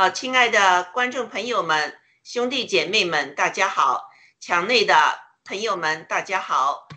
好，亲爱的观众朋友们、兄弟姐妹们，大家好！墙内的朋友们，大家好！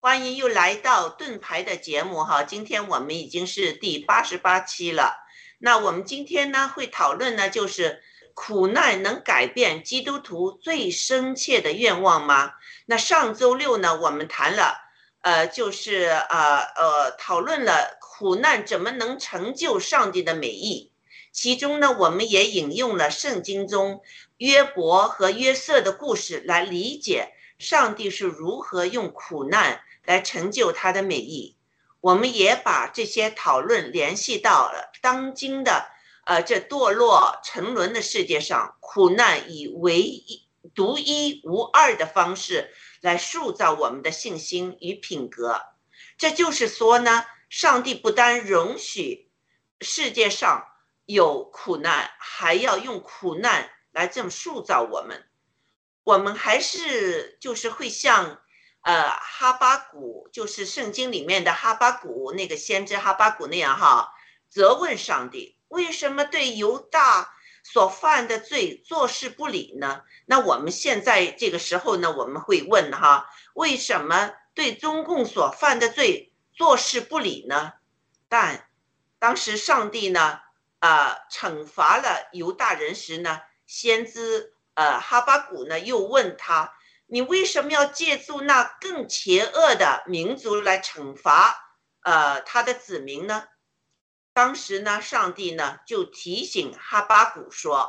欢迎又来到盾牌的节目哈。今天我们已经是第八十八期了。那我们今天呢会讨论呢，就是苦难能改变基督徒最深切的愿望吗？那上周六呢，我们谈了。呃，就是呃呃，讨论了苦难怎么能成就上帝的美意。其中呢我们也引用了圣经中约伯和约瑟的故事来理解上帝是如何用苦难来成就他的美意。我们也把这些讨论联系到了当今的呃这堕落沉沦的世界上苦难以唯一独一无二的方式来塑造我们的信心与品格。这就是说呢上帝不单容许世界上有苦难，还要用苦难来这么塑造我们。我们还是就是会像。呃，哈巴谷就是圣经里面的哈巴谷那个先知哈巴谷那样哈，责问上帝为什么对犹大所犯的罪坐视不理呢？那我们现在这个时候呢，我们会问哈，为什么对中共所犯的罪坐视不理呢？但当时上帝呢，呃，惩罚了犹大人时呢，先知呃哈巴谷呢又问他。你为什么要借助那更邪恶的民族来惩罚呃他的子民呢？当时呢，上帝呢就提醒哈巴谷说，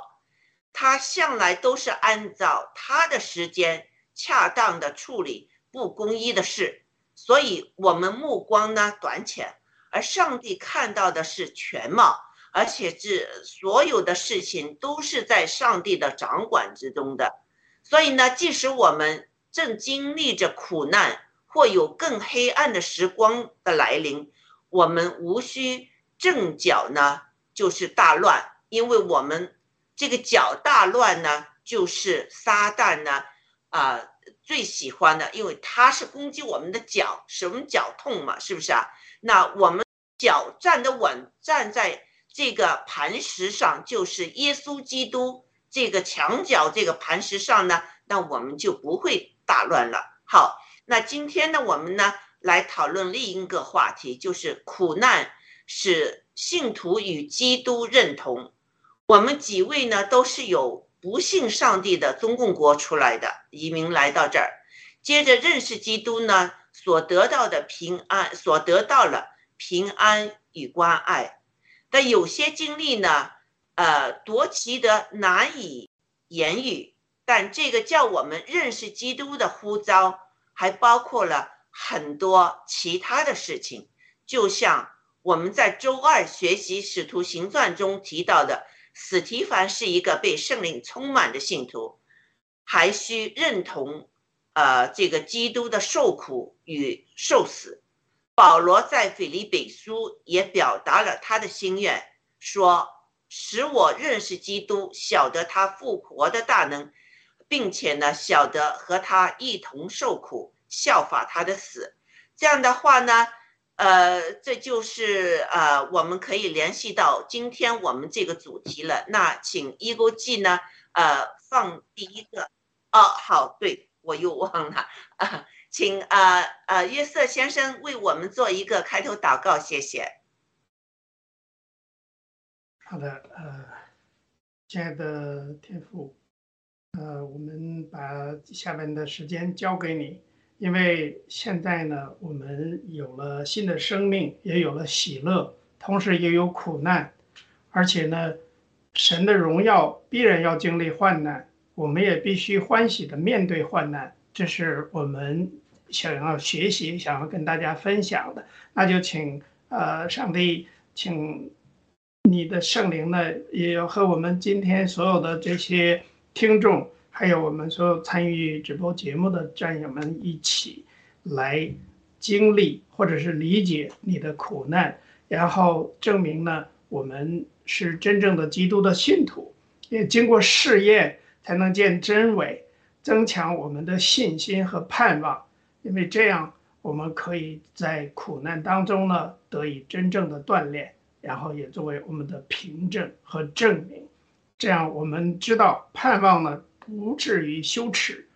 他向来都是按照他的时间恰当的处理不公义的事，所以我们目光呢短浅，而上帝看到的是全貌，而且这所有的事情都是在上帝的掌管之中的。所以呢，即使我们正经历着苦难，或有更黑暗的时光的来临，我们无需阵脚呢，就是大乱，因为我们这个脚大乱呢，就是撒旦呢，啊最喜欢的，因为他是攻击我们的脚，什么脚痛嘛，是不是啊？那我们脚站得稳，站在这个磐石上，就是耶稣基督。这个墙角这个磐石上呢，那我们就不会大乱了。好，那今天呢，我们呢来讨论另一个话题，就是苦难使信徒与基督认同。我们几位呢都是有不信上帝的中共国出来的移民来到这儿，接着认识基督呢，所得到的平安，所得到了平安与关爱。但有些经历呢。呃，夺其的难以言语，但这个叫我们认识基督的呼召，还包括了很多其他的事情。就像我们在周二学习《使徒行传》中提到的，史提凡是一个被圣灵充满的信徒，还需认同呃这个基督的受苦与受死。保罗在腓立比书也表达了他的心愿，说。使我认识基督，晓得他复活的大能，并且呢，晓得和他一同受苦，效法他的死。这样的话呢，呃，这就是呃，我们可以联系到今天我们这个主题了。那请一勾记呢，呃，放第一个。哦，好，对我又忘了啊，请啊啊约瑟先生为我们做一个开头祷告，谢谢。好的，呃，亲爱的天父，呃，我们把下面的时间交给你，因为现在呢，我们有了新的生命，也有了喜乐，同时也有苦难，而且呢，神的荣耀必然要经历患难，我们也必须欢喜的面对患难，这是我们想要学习、想要跟大家分享的。那就请呃，上帝，请。你的圣灵呢，也要和我们今天所有的这些听众，还有我们所有参与直播节目的战友们一起来经历或者是理解你的苦难，然后证明呢，我们是真正的基督的信徒，也经过试验才能见真伪，增强我们的信心和盼望，因为这样我们可以在苦难当中呢得以真正的锻炼。然后也作为我们的凭证和证明，这样我们知道盼望呢不至于羞耻，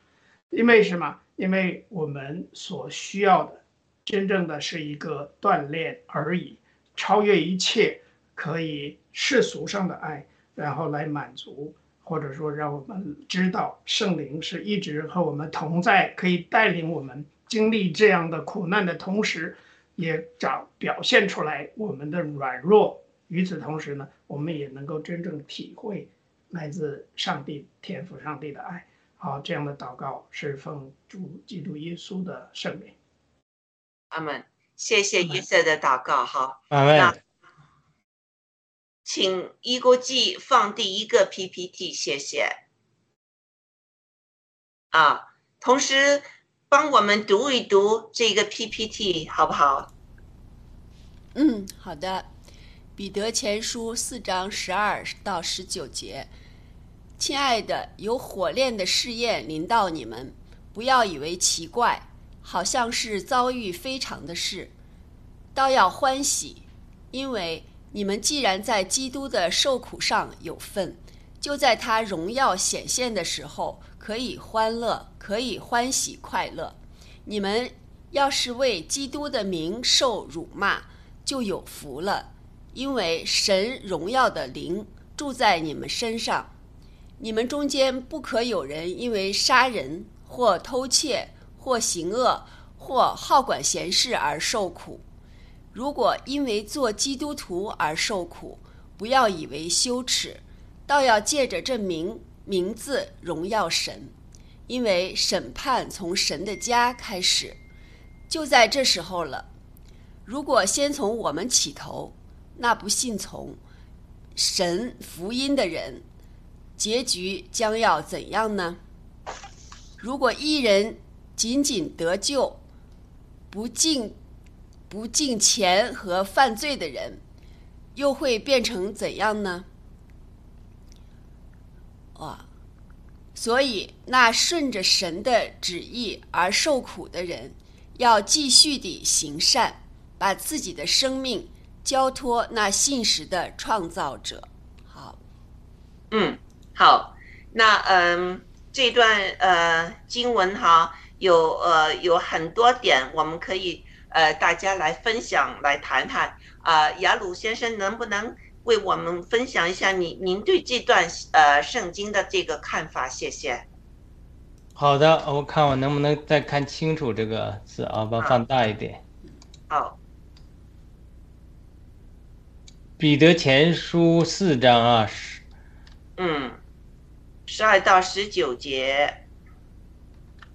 因为什么？因为我们所需要的，真正的是一个锻炼而已，超越一切可以世俗上的爱，然后来满足，或者说让我们知道圣灵是一直和我们同在，可以带领我们经历这样的苦难的同时。也找表现出来我们的软弱，与此同时呢，我们也能够真正体会来自上帝天赋上帝的爱。好，这样的祷告是奉主基督耶稣的圣名。阿门。谢谢阿门约瑟的祷告哈，阿门。请一国际放第一个 PPT，谢谢。啊，同时帮我们读一读这个 PPT 好不好？嗯，好的。彼得前书四章十二到十九节，亲爱的，有火炼的试验临到你们，不要以为奇怪，好像是遭遇非常的事，倒要欢喜，因为你们既然在基督的受苦上有份，就在他荣耀显现的时候可以欢乐，可以欢喜快乐。你们要是为基督的名受辱骂，就有福了，因为神荣耀的灵住在你们身上。你们中间不可有人因为杀人或偷窃或行恶或好管闲事而受苦。如果因为做基督徒而受苦，不要以为羞耻，倒要借着这名名字荣耀神，因为审判从神的家开始，就在这时候了。如果先从我们起头，那不信从神福音的人，结局将要怎样呢？如果一人仅仅得救，不敬不敬钱和犯罪的人，又会变成怎样呢？啊！所以，那顺着神的旨意而受苦的人，要继续地行善，把自己的生命交托那信实的创造者。好，嗯，好，那嗯，这段呃经文哈，有呃有很多点，我们可以呃大家来分享来谈谈啊、雅鲁先生能不能为我们分享一下您您对这段呃圣经的这个看法？谢谢。好的，我看我能不能再看清楚这个字啊，把它放大一点。好，彼得前书四章啊，十嗯，十二到十九节，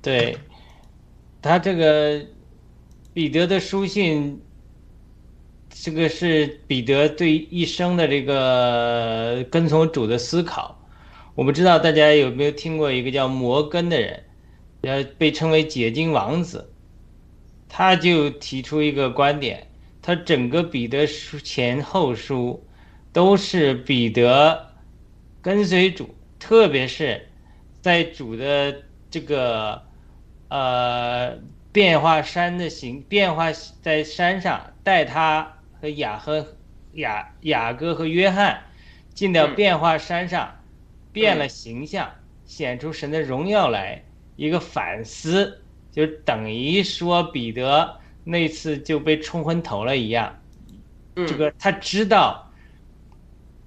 对，他这个彼得的书信，这个是彼得对一生的这个跟从主的思考。我不知道大家有没有听过一个叫摩根的人，呃，被称为解经王子，他就提出一个观点，他整个彼得书前后书都是彼得跟随主，特别是在主的这个呃变化山的行变化在山上带他和雅和雅雅各和约翰进到嗯变化山上，变了形象，显出神的荣耀来，一个反思，就等于说彼得那次就被冲昏头了一样。嗯，这个他知道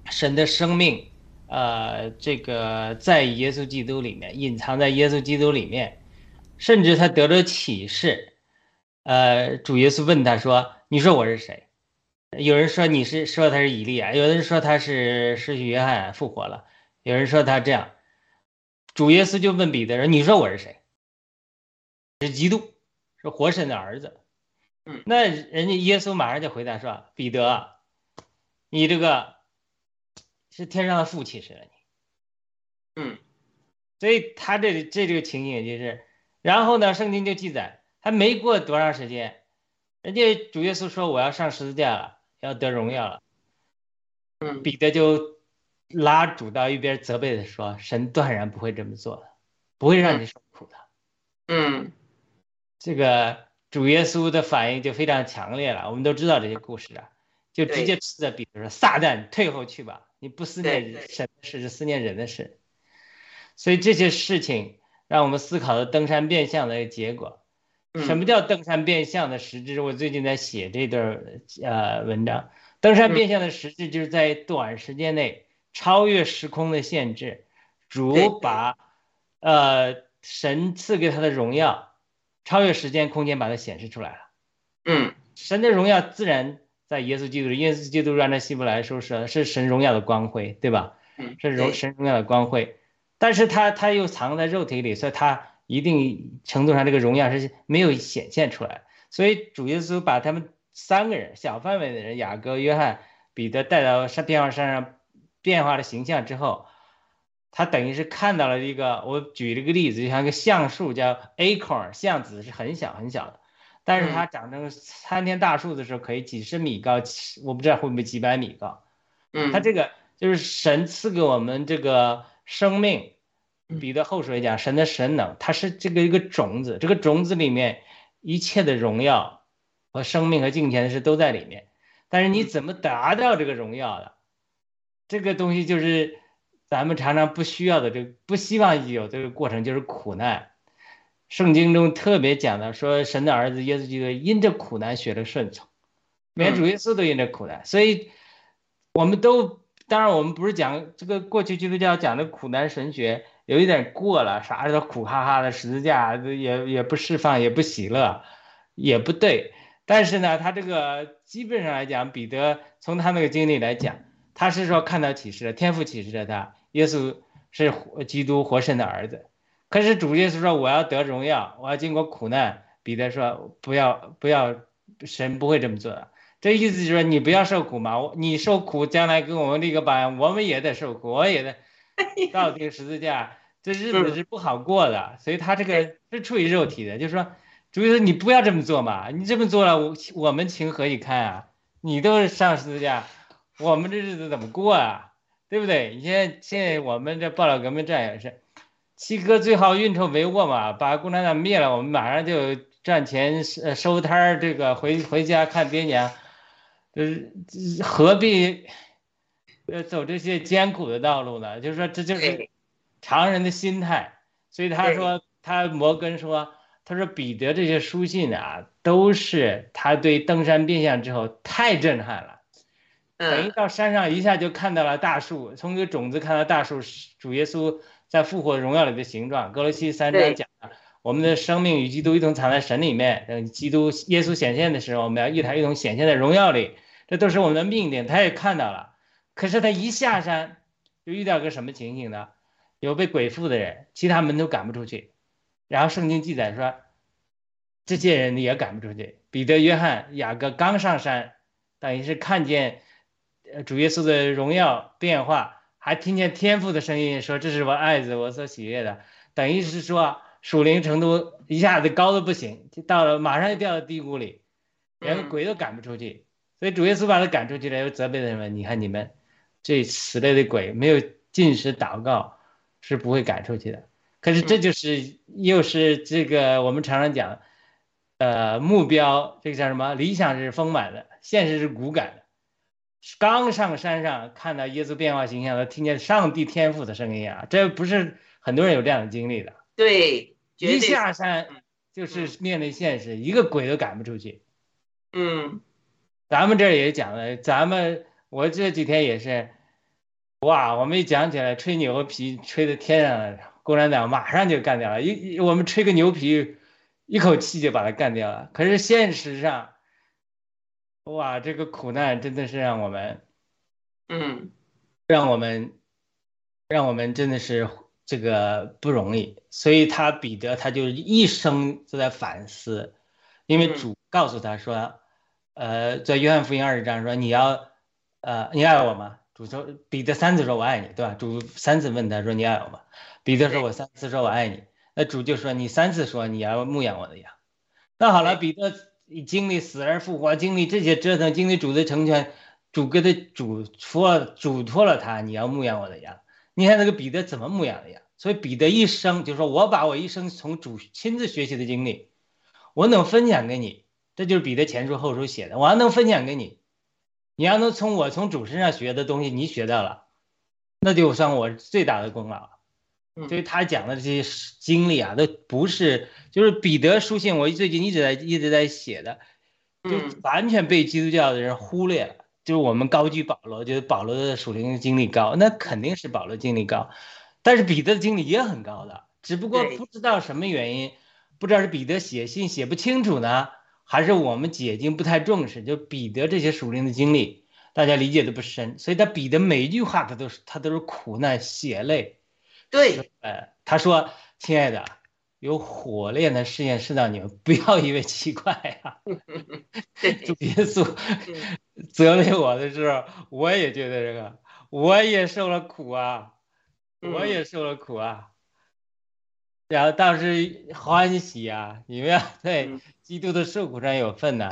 神的生命，呃，这个在耶稣基督里面，隐藏在耶稣基督里面，甚至他得了启示。呃，主耶稣问他说：“你说我是谁？”有人说你是说他是以利亚，有人说他是失去约翰复活了，有人说他这样。主耶稣就问彼得说：“你说我是谁？”是基督，是活神的儿子。嗯那人家耶稣马上就回答说：“彼得，你这个是天上的父启示了你。”嗯所以他这这这个情景就是，然后呢，圣经就记载，还没过多长时间，人家主耶稣说我要上十字架了，要得荣耀了，嗯彼得就拉主到一边责备他说：“神断然不会这么做的，不会让你受苦的。嗯这个主耶稣的反应就非常强烈了，我们都知道这些故事啊，就直接斥责彼得说：“撒旦，退后去吧！你不思念神的事，是思念人的事。”所以这些事情让我们思考了登山变相的一个结果。嗯什么叫登山变相的实质？我最近在写这段呃文章。登山变相的实质就是在短时间内超越时空的限制，对主把呃神赐给他的荣耀超越时间空间，把它显示出来了。嗯神的荣耀自然在耶稣基督里，耶稣基督按照希伯来说是是神荣耀的光辉，对吧？嗯，是荣神荣耀的光辉。但是他他又藏在肉体里，所以他一定程度上这个荣耀是没有显现出来。所以主耶稣把他们三个人小范围的人雅各、约翰、彼得带到山变化山上变化的形象之后，他等于是看到了一个我举了个例子，就像一个橡树叫 acorn 橡子是很小很小的，但是它长成参天大树的时候可以几十米高，我不知道会不会几百米高。嗯，它这个就是神赐给我们这个生命。彼得后书讲，神的神能，它是这个一个种子，这个种子里面一切的荣耀和生命和金钱是都在里面。但是你怎么达到这个荣耀的？这个东西就是咱们常常不需要的，这个不希望有这个过程，就是苦难。圣经中特别讲的说，神的儿子耶稣基督因着苦难学了顺从，连主耶稣都因着苦难，所以我们都当然我们不是讲这个过去基督教讲的苦难神学。有一点过了，啥都苦哈哈的十字架，也也不释放，也不喜乐，也不对。但是呢，他这个基本上来讲，彼得从他那个经历来讲，他是说看到启示了，天赋启示了他，耶稣是基督活神的儿子。可是主耶稣说我要得荣耀，我要经过苦难。彼得说不要不要，神不会这么做的。这意思就是说你不要受苦嘛，你受苦将来给我们立个榜样，我们也得受苦，我也得。到这个十字架，这日子是不好过的，所以他这个是出于肉体的，就是说，主要是你不要这么做嘛，你这么做了，我我们情何以堪啊？你都是上十字架，我们这日子怎么过啊？对不对？你现在现在我们这报道革命战也是，七哥最好运筹帷幄嘛，把共产党灭了，我们马上就赚钱收收摊儿，这个回回家看爹娘，呃，何必？呃，走这些艰苦的道路呢，就是说这就是常人的心态。所以他说，他摩根说，他说彼得这些书信啊，都是他对登山变相之后太震撼了。等于到山上一下就看到了大树，从一个种子看到大树，主耶稣在复活荣耀里的形状。格罗西三章讲的，我们的生命与基督一同藏在神里面。等基督耶稣显现的时候，我们要与他一同显现在荣耀里。这都是我们的命令，他也看到了。可是他一下山，就遇到个什么情形呢？有被鬼附的人，其他门都赶不出去。然后圣经记载说，这些人也赶不出去。彼得、约翰、雅各刚上山，等于是看见主耶稣的荣耀变化，还听见天父的声音说：“这是我爱子，我所喜悦的。”等于是说属灵程度一下子高的不行，就到了马上就掉到低谷里，连鬼都赶不出去。所以主耶稣把他赶出去了，又责备他们：“你看你们。”这此类的鬼没有进食祷告是不会赶出去的。可是这就是又是这个我们常常讲，呃，目标这个叫什么？理想是丰满的，现实是骨感的。刚上山上看到耶稣变化形象的，听见上帝天赋的声音啊，这不是很多人有这样的经历的。对，一下山就是面对现实，一个鬼都赶不出去。嗯，咱们这也讲了，咱们我这几天也是。哇，我们一讲起来吹牛皮，吹的天上了，共产党马上就干掉了。一我们吹个牛皮，一口气就把它干掉了。可是现实上，哇，这个苦难真的是让我们，嗯，让我们，让我们真的是这个不容易。所以他彼得他就一生都在反思，因为主告诉他说，呃，在约翰福音二十章说你要，呃，你爱我吗？主说彼得三次说我爱你，对吧？主三次问他说你爱我吗？彼得说我三次说我爱你。那主就说你三次说你要牧养我的羊。那好了，彼得经历死而复活，经历这些折腾，经历主的成全，主给他嘱托嘱托了他，你要牧养我的羊。你看那个彼得怎么牧养的羊？所以彼得一生就说我把我一生从主亲自学习的经历，我能分享给你。这就是彼得前书后书写的，我还能分享给你。你要能从我从主身上学的东西，你学到了，那就算我最大的功劳。所以他讲的这些经历啊，都不是就是彼得书信，我最近一直在一直在写的，就完全被基督教的人忽略了。就是我们高举保罗，觉得保罗的属灵经历高，那肯定是保罗经历高，但是彼得的经历也很高的，只不过不知道什么原因，不知道是彼得写信写不清楚呢。还是我们解经不太重视，就彼得这些属灵的经历，大家理解的不深，所以他彼得每一句话他都是他都是苦难血泪，对，呃，他说：“亲爱的，有火炼的试验试到你们，不要以为奇怪 呀、主对，耶稣嗯。责备我的时候，我也觉得这个，我也受了苦啊，我嗯。也受了苦啊。然后当时欢喜啊，你们要在嗯基督的受苦上有份呐、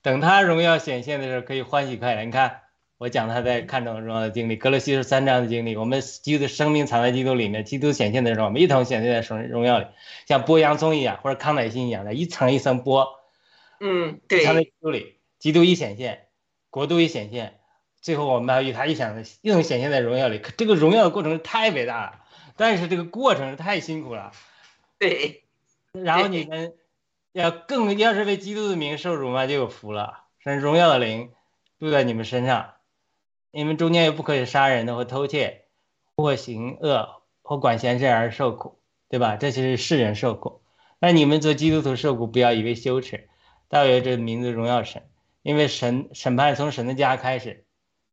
等他荣耀显现的时候，可以欢喜快乐。你看，我讲他在看重荣耀的经历，格罗西书三章的经历，我们基督的生命藏在基督里面，基督显现的时候，我们一同显现在荣荣耀里，像剥洋葱一样，或者康乃馨一样的，一层一层剥。嗯，藏在对，基督里，基督一显现，国度一显现，最后我们要与他一想一同显现在荣耀里。可这个荣耀的过程太伟大了，但是这个过程太辛苦了。对，然后你们要更要是为基督的名受辱嘛，就有福了。神荣耀的灵住在你们身上，你们中间又不可以杀人的，或偷窃，或行恶，或管闲事而受苦，对吧？这就是世人受苦。那你们做基督徒受苦，不要以为羞耻，倒以为这名字荣耀神，因为神审判从神的家开始，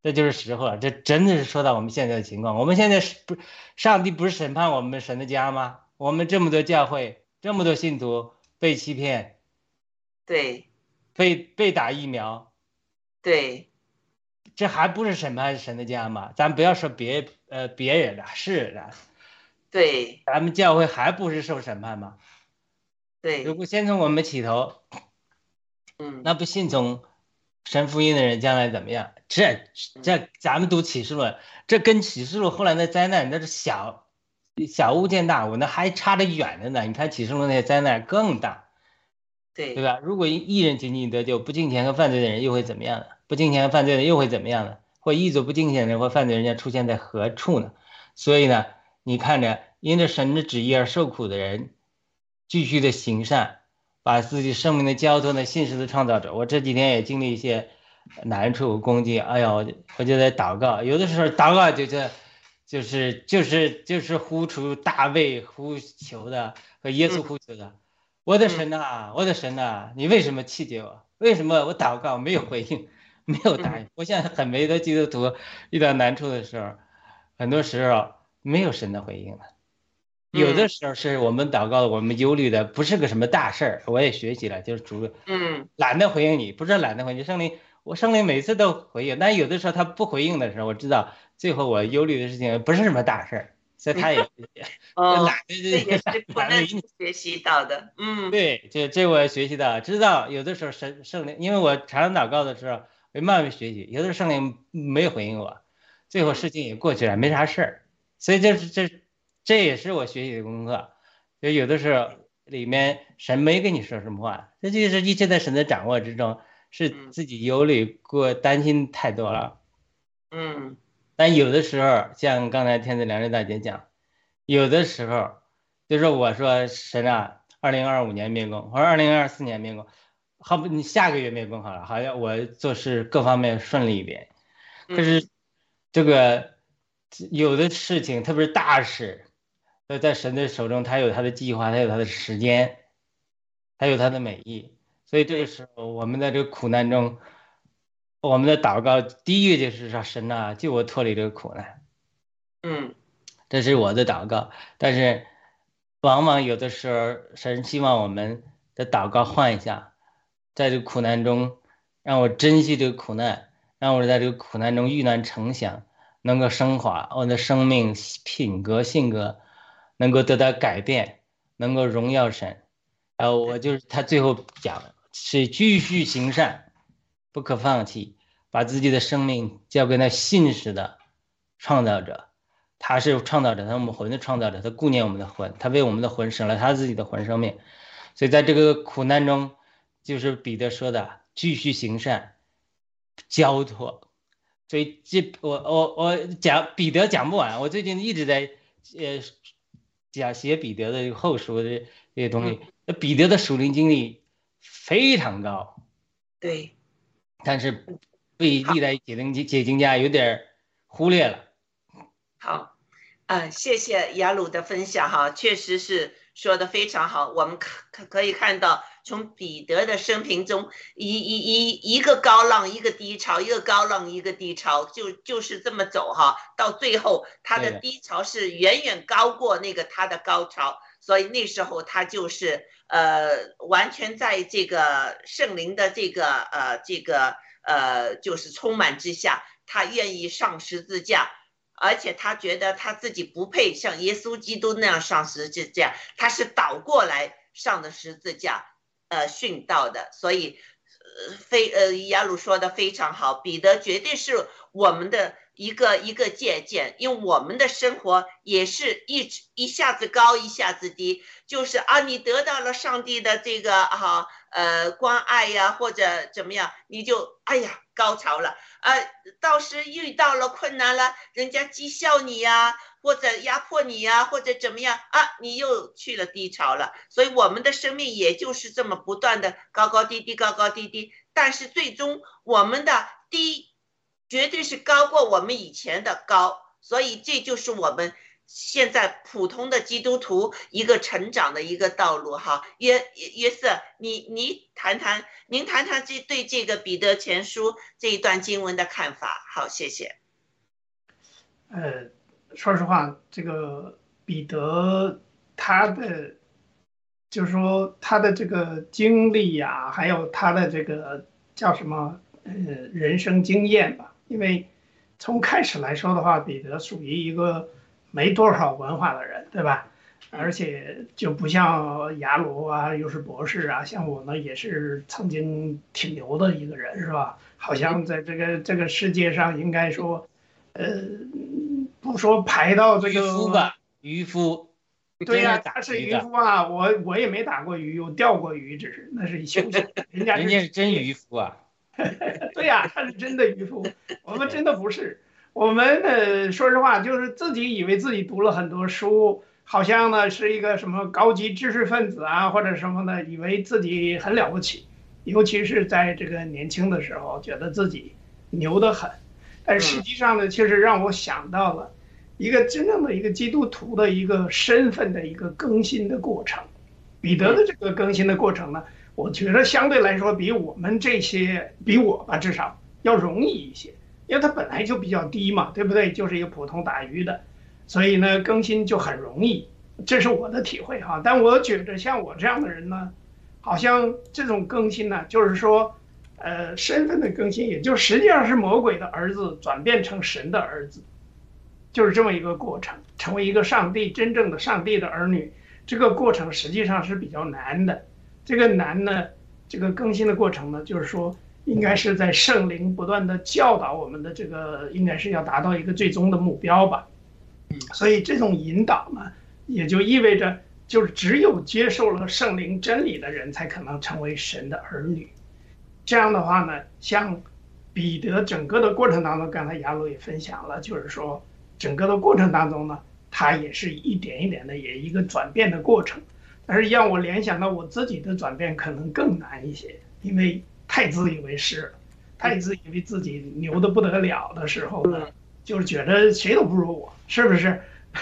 这就是时候了。这真的是说到我们现在的情况。我们现在是不，上帝不是审判我们神的家吗？我们这么多教会，这么多信徒被欺骗，对，被被打疫苗，对，这还不是审判神的家吗？咱不要说别呃别人了，是的，对，咱们教会还不是受审判吗？对。如，果先从我们起头，嗯，那不信从神福音的人将来怎么样？这这咱们读启示录，这跟启示录后来的灾难那是小小巫见大巫，那还差得远着呢。你看启示录那些灾难更大。对对，吧？如果一人仅仅得救，不敬虔和犯罪的人又会怎么样呢？不敬虔和犯罪的人又会怎么样呢？或一组不敬虔的人或犯罪人家出现在何处呢？所以呢，你看着因着神的旨意而受苦的人，继续的行善，把自己生命的交托呢信实的创造者。我这几天也经历一些难处攻击，哎呀，我就我就在祷告，有的时候祷告就是就是就是就是呼出大卫呼求的和耶稣呼求的。我的神呐、我的神呐、你为什么气绝我？为什么我祷告没有回应，没有答应？我现在很多基督徒遇到难处的时候，很多时候没有神的回应了。有的时候是我们祷告，我们忧虑的不是个什么大事儿，我也学习了，就是主嗯，懒得回应你，不是懒得回应圣灵，我圣灵每次都回应，但有的时候他不回应的时候，我知道最后我忧虑的事情不是什么大事儿，所以他也 哦，懒这也得是苦懒得理你难学习到的，嗯，对，这这我学习到，知道有的时候圣圣灵，因为我常常祷告的时候，我慢慢学习，有的时候圣灵没有回应我，最后事情也过去了，没啥事儿，所以这是这这也是我学习的功课。就有的时候里面神没跟你说什么话，这就是一切在神的掌握之中，是嗯自己忧虑过担心太多了。嗯，但有的时候，像刚才天子良知大姐讲，有的时候就是我说神啊，二零二五年灭工，或者二零二四年灭工，好不你下个月灭工好了，好像我做事各方面顺利一点。可是这个有的事情，特别是大事，在，在神的手中，他有他的计划，他有他的时间，他有他的美意。所以这个时候，我们在这个苦难中，我们的祷告第一个就是说：“神啊，救我脱离这个苦难。”嗯，这是我的祷告。但是，往往有的时候，神希望我们的祷告换一下，在这个苦难中，让我珍惜这个苦难，让我在这个苦难中遇难成祥，能够升华我的生命品格性格，能够得到改变，能够荣耀神。然后我就是他最后讲的是继续行善，不可放弃，把自己的生命交给那信实的创造者。他是创造者，他是我们魂的创造者，他顾念我们的魂，他为我们的魂省了他自己的魂生命。所以在这个苦难中，就是彼得说的，继续行善，交托。所以这我我我讲彼得讲不完，我最近一直在呃讲写彼得的这个后书的这些东西。那彼得的属灵经历非常高，对，但是被历代解经解经家有点忽略了。好，嗯，谢谢雅鲁的分享哈，确实是说的非常好，我们可可可以看到，从彼得的生平中，一一一一个高浪一个低潮，一个高浪一个低潮，就就是这么走哈，到最后他的低潮是远远高过那个他的高潮，所以那时候他就是呃完全在这个圣灵的这个呃这个呃就是充满之下，他愿意上十字架。而且他觉得他自己不配像耶稣基督那样上十字架，他是倒过来上的十字架，呃，殉道的。所以，非呃，亚鲁说的非常好，彼得绝对是我们的一个一个借鉴，因为我们的生活也是一直一下子高一下子低，就是啊，你得到了上帝的这个哈呃关爱呀，或者怎么样，你就哎呀高潮了。呃，到时遇到了困难了，人家讥笑你呀，或者压迫你呀，或者怎么样啊，你又去了低潮了。所以我们的生命也就是这么不断的高高低低，高高低低。但是最终我们的低绝对是高过我们以前的高，所以这就是我们现在普通的基督徒一个成长的一个道路哈。约约瑟，你你谈谈，您谈谈这对这个彼得前书这一段经文的看法。好，谢谢。呃，说实话，这个彼得他的，就是说他的这个经历呀、还有他的这个叫什么呃人生经验吧。因为从开始来说的话，彼得属于一个没多少文化的人，对吧？而且就不像雅鲁啊，又是博士啊，像我呢也是曾经挺牛的一个人，是吧？好像在这个这个世界上，应该说，呃，不说排到这个渔个夫吧，渔夫。对呀、他是渔夫啊，我我也没打过鱼，我钓过鱼，只是那是休闲，人家 人家是真渔夫啊。对呀、他是真的渔夫，我们真的不是。我们呃，说实话，就是自己以为自己读了很多书，好像呢是一个什么高级知识分子啊，或者什么的，以为自己很了不起。尤其是在这个年轻的时候，觉得自己牛得很。但实际上呢，确实让我想到了一个真正的一个基督徒的一个身份的一个更新的过程。彼得的这个更新的过程呢，我觉得相对来说比我们这些，比我吧至少要容易一些，因为他本来就比较低嘛，对不对？就是一个普通打鱼的，所以呢更新就很容易，这是我的体会哈。但我觉得像我这样的人呢，好像这种更新呢，就是说，呃，身份的更新，也就实际上是魔鬼的儿子转变成神的儿子，就是这么一个过程，成为一个上帝真正的上帝的儿女。这个过程实际上是比较难的。这个难呢，这个更新的过程呢，就是说，应该是在圣灵不断的教导我们的这个，应该是要达到一个最终的目标吧。嗯所以这种引导呢，也就意味着，就是只有接受了圣灵真理的人，才可能成为神的儿女。这样的话呢，像彼得整个的过程当中，刚才雅鲁也分享了，就是说整个的过程当中呢，他也是一点一点的，也一个转变的过程。但是让我联想到我自己的转变可能更难一些，因为太自以为是了，太自以为自己牛的不得了的时候呢，就是觉得谁都不如我，是不是？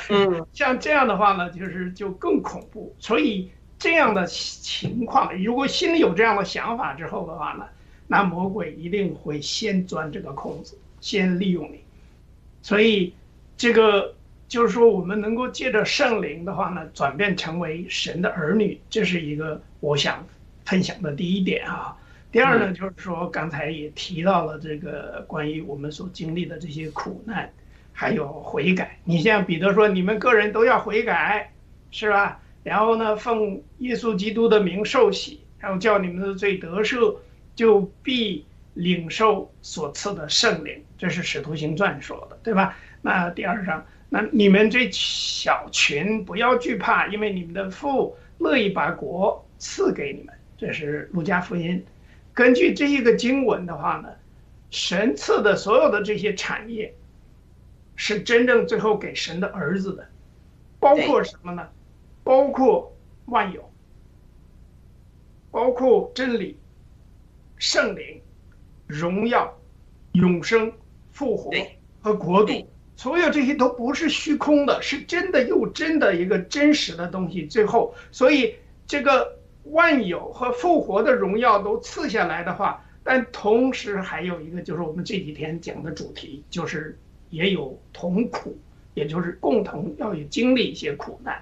嗯 像这样的话呢，就是就更恐怖。所以这样的情况，如果心里有这样的想法之后的话呢，那魔鬼一定会先钻这个空子，先利用你。所以这个就是说，我们能够借着圣灵的话呢，转变成为神的儿女，这是一个我想分享的第一点啊。第二呢，就是说刚才也提到了这个关于我们所经历的这些苦难。还有悔改，你像彼得说，你们个人都要悔改，是吧？然后呢，奉耶稣基督的名受洗，然后叫你们的罪得赦，就必领受所赐的圣灵。这是使徒行传说的，对吧？那第二章，那你们这小群不要惧怕，因为你们的父乐意把国赐给你们。这是路加福音。根据这一个经文的话呢，神赐的所有的这些产业。是真正最后给神的儿子的，包括什么呢？包括万有，包括真理、圣灵、荣耀、永生、复活和国度，所有这些都不是虚空的，是真的又真的一个真实的东西。最后，所以这个万有和复活的荣耀都赐下来的话，但同时还有一个就是我们这几天讲的主题，就是也有同苦，也就是共同要有经历一些苦难。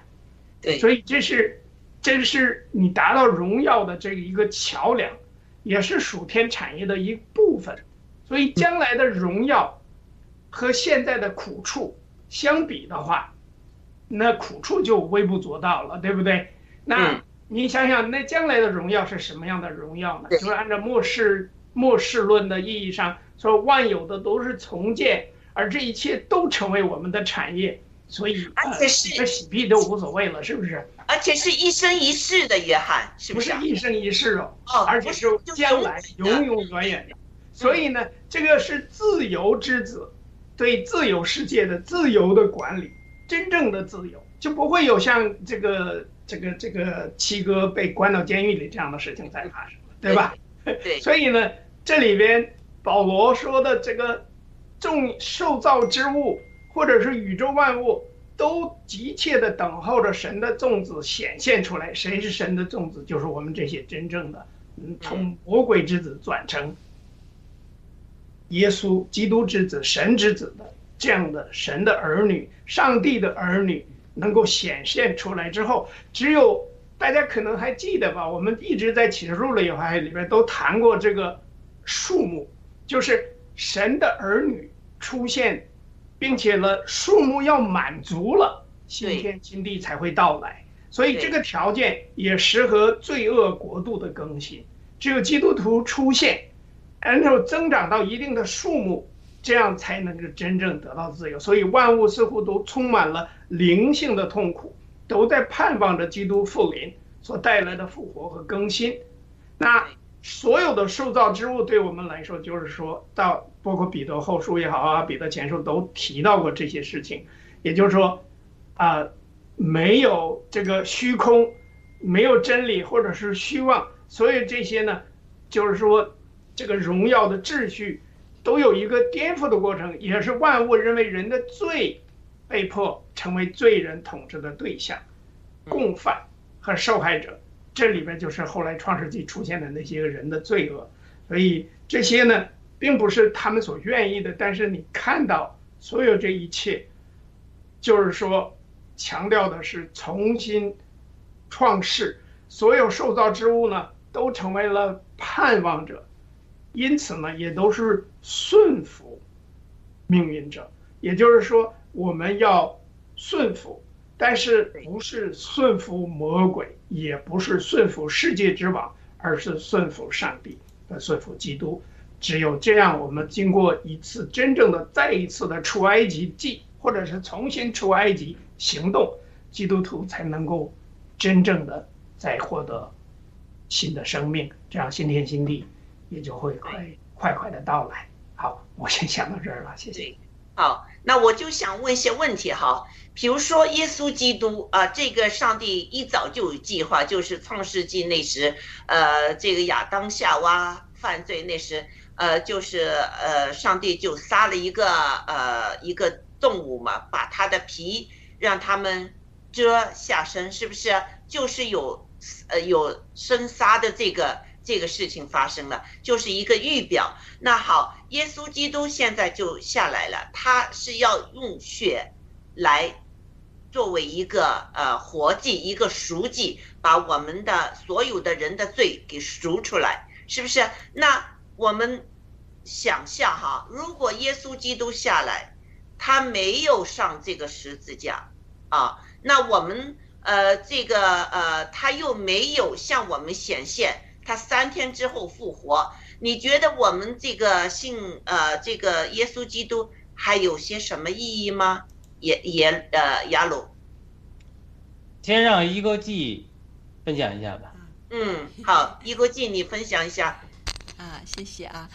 对，所以这是，这是你达到荣耀的这个一个桥梁，也是属天产业的一部分。所以将来的荣耀和现在的苦处相比的话，那苦处就微不足道了，对不对？那嗯你想想，那将来的荣耀是什么样的荣耀呢？就是按照末世末世论的意义上说，万有的都是重建，而这一切都成为我们的产业，所以呃而且是洗个洗币都无所谓了，是不是？而且是一生一世的，约翰是不是啊？是一生一世哦，哦，而且是将来永永永远远的。所以呢，这个是自由之子对自由世界的自由的管理，真正的自由就不会有像这个这个这个七哥被关到监狱里这样的事情再发生，对吧？对，所以呢，这里边保罗说的这个众受造之物，或者是宇宙万物，都急切的等候着神的种子显现出来。谁是神的种子？就是我们这些真正的，嗯，从魔鬼之子转成耶稣基督之子、神之子的这样的神的儿女、上帝的儿女，能够显现出来之后，只有大家可能还记得吧？我们一直在启示录里还里边都谈过这个数目，就是神的儿女出现，并且呢，数目要满足了，新天新地才会到来。所以这个条件也适合罪恶国度的更新。只有基督徒出现，然后增长到一定的数目，这样才能够真正得到自由。所以万物似乎都充满了灵性的痛苦，都在盼望着基督复临所带来的复活和更新。那所有的受造之物对我们来说，就是说到包括彼得后书也好啊，彼得前书都提到过这些事情。也就是说，啊、没有这个虚空，没有真理或者是虚妄，所以这些呢，就是说这个荣耀的秩序都有一个颠覆的过程，也是万物认为人的罪被迫成为罪人统治的对象、共犯和受害者。这里边就是后来创世纪出现的那些人的罪恶，所以这些呢，并不是他们所愿意的。但是你看到所有这一切，就是说强调的是重新创世，所有受造之物呢，都成为了盼望者，因此呢，也都是顺服命运者。也就是说，我们要顺服，但是不是顺服魔鬼，也不是顺服世界之王，而是顺服上帝和顺服基督。只有这样，我们经过一次真正的、再一次的出埃及记，或者是重新出埃及行动，基督徒才能够真正的再获得新的生命，这样新天新地也就会快快快的到来。好，我先讲到这儿了，谢谢。好，那我就想问一些问题哈，比如说耶稣基督啊、这个上帝一早就有计划，就是创世纪那时，呃，这个亚当夏娃犯罪那时，呃，就是呃，上帝就杀了一个呃一个动物嘛，把它的皮让他们遮下身，是不是？就是有呃有生杀的这个这个事情发生了，就是一个预表。那好，耶稣基督现在就下来了，他是要用血来作为一个呃活祭，一个赎祭，把我们的所有的人的罪给赎出来，是不是？那我们想象哈，如果耶稣基督下来，他没有上这个十字架啊，那我们呃这个呃他又没有向我们显现，他三天之后复活。你觉得我们这个信呃这个耶稣基督还有些什么意义吗？也也呃雅鲁，先让一个记分享一下吧。嗯，好，一哥记你分享一下。啊，谢谢啊。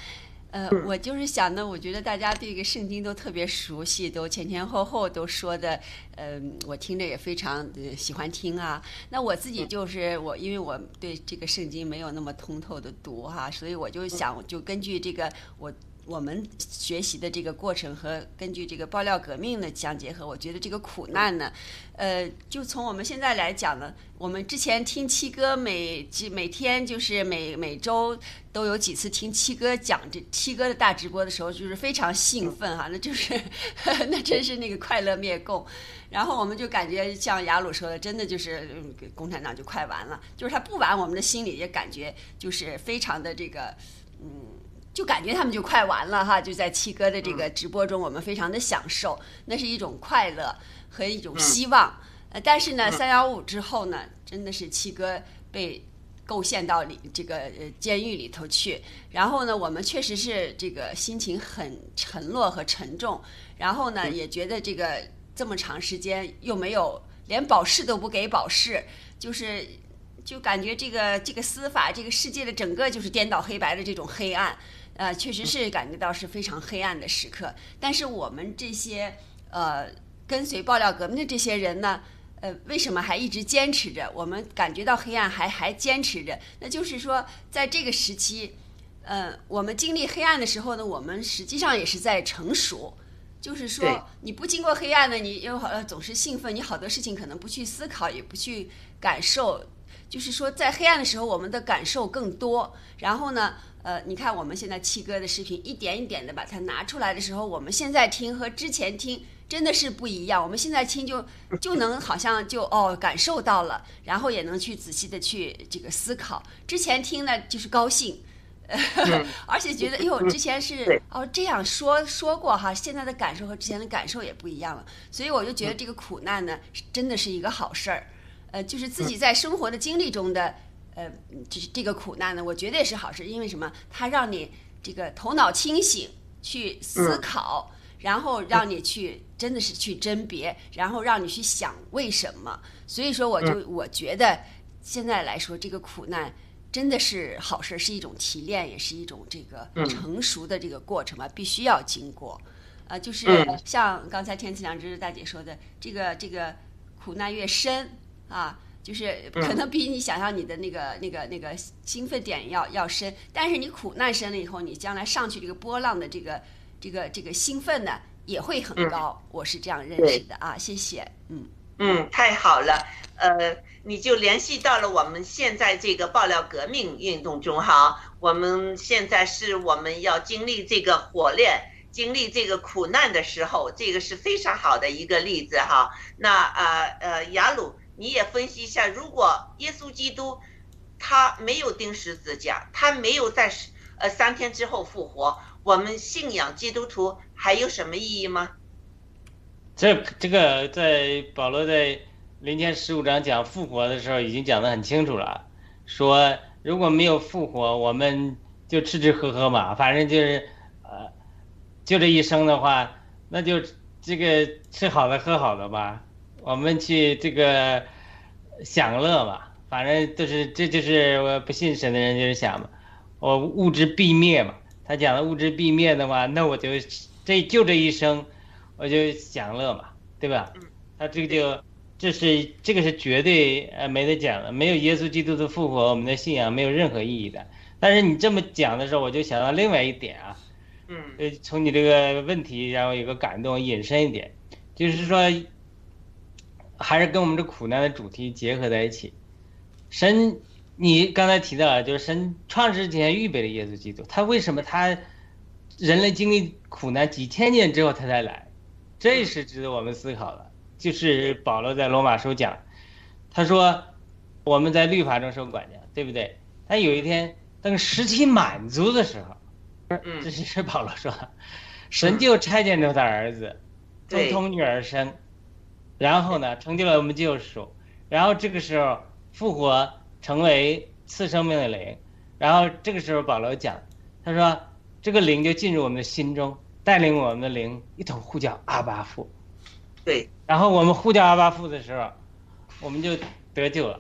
呃，嗯我就是想呢，我觉得大家对这个圣经都特别熟悉，都前前后后都说的，呃，我听着也非常、呃、喜欢听啊。那我自己就是我，因为我对这个圣经没有那么通透的读哈，所以我就想，就根据这个我我们学习的这个过程和根据这个爆料革命的相结合，我觉得这个苦难呢，呃，就从我们现在来讲呢，我们之前听七哥每几每天就是每每周都有几次听七哥讲这七哥的大直播的时候，就是非常兴奋哈，那就是 那真是那个快乐灭共。然后我们就感觉像雅鲁说的，真的就是嗯共产党就快完了，就是他不完，我们的心里也感觉就是非常的这个嗯。就感觉他们就快完了哈，就在七哥的这个直播中，我们非常的享受，那是一种快乐和一种希望。呃，但是呢，三幺五之后呢，真的是七哥被构陷到里这个呃监狱里头去，然后呢，我们确实是这个心情很沉落和沉重，然后呢，也觉得这个这么长时间又没有连保释都不给保释，就是就感觉这个这个司法这个世界的整个就是颠倒黑白的这种黑暗。呃，确实是感觉到是非常黑暗的时刻。但是我们这些呃跟随爆料革命的这些人呢，呃，为什么还一直坚持着？我们感觉到黑暗还还坚持着，那就是说，在这个时期，呃，我们经历黑暗的时候呢，我们实际上也是在成熟。就是说，你不经过黑暗呢，你又好总是兴奋，你好多事情可能不去思考，也不去感受。就是说，在黑暗的时候，我们的感受更多。然后呢？呃，你看我们现在七哥的视频，一点一点的把它拿出来的时候，我们现在听和之前听真的是不一样。我们现在听就 就能好像就哦感受到了，然后也能去仔细的去这个思考。之前听呢就是高兴，而且觉得哎呦之前是哦这样说说过哈，现在的感受和之前的感受也不一样了。所以我就觉得这个苦难呢真的是一个好事儿，呃，就是自己在生活的经历中的。呃，这这个苦难呢，我觉得也是好事，因为什么？它让你这个头脑清醒，去思考，然后让你去真的是去甄别，然后让你去想为什么。所以说，我就我觉得现在来说，这个苦难真的是好事，是一种提炼，也是一种这个成熟的这个过程吧，必须要经过。呃，就是像刚才天赐良知大姐说的，这个这个苦难越深啊。就是可能比你想象你的那个那个那个兴奋点要要深，但是你苦难深了以后，你将来上去这个波浪的这个这个这个兴奋呢也会很高，我是这样认识的啊，谢谢，嗯嗯，太好了，呃，你就联系到了我们现在这个爆料革命运动中哈，我们现在是我们要经历这个火炼，经历这个苦难的时候，这个是非常好的一个例子哈。那呃呃，雅鲁。你也分析一下，如果耶稣基督他没有钉十字架，他没有在呃三天之后复活，我们信仰基督徒还有什么意义吗？这这个在保罗在零前十五章讲复活的时候已经讲得很清楚了，说如果没有复活，我们就吃吃喝喝嘛，反正就是呃，就这一生的话，那就这个吃好的喝好的吧。我们去这个享乐嘛，反正就是这就是我不信神的人就是想嘛，我物质必灭嘛。他讲的物质必灭的话，那我就这就这一生，我就享乐嘛，对吧？他这个就这是这个是绝对呃没得讲了，没有耶稣基督的复活，我们的信仰没有任何意义的。但是你这么讲的时候，我就想到另外一点啊，嗯，呃，从你这个问题，然后有个感动，引申一点，就是说。还是跟我们这苦难的主题结合在一起。神，你刚才提到了，就是神创世之前预备了耶稣基督，他为什么他人类经历苦难几千年之后他才来？这是值得我们思考的。就是保罗在罗马书讲，他说我们在律法中受管教，对不对？但有一天等时期满足的时候，这是保罗说，神就差遣出他儿子，从童女儿生。然后呢，成就了我们救赎，然后这个时候复活成为次生命的灵，然后这个时候保罗讲，他说这个灵就进入我们的心中，带领我们的灵一同呼叫阿巴父。对，然后我们呼叫阿巴父的时候，我们就得救了。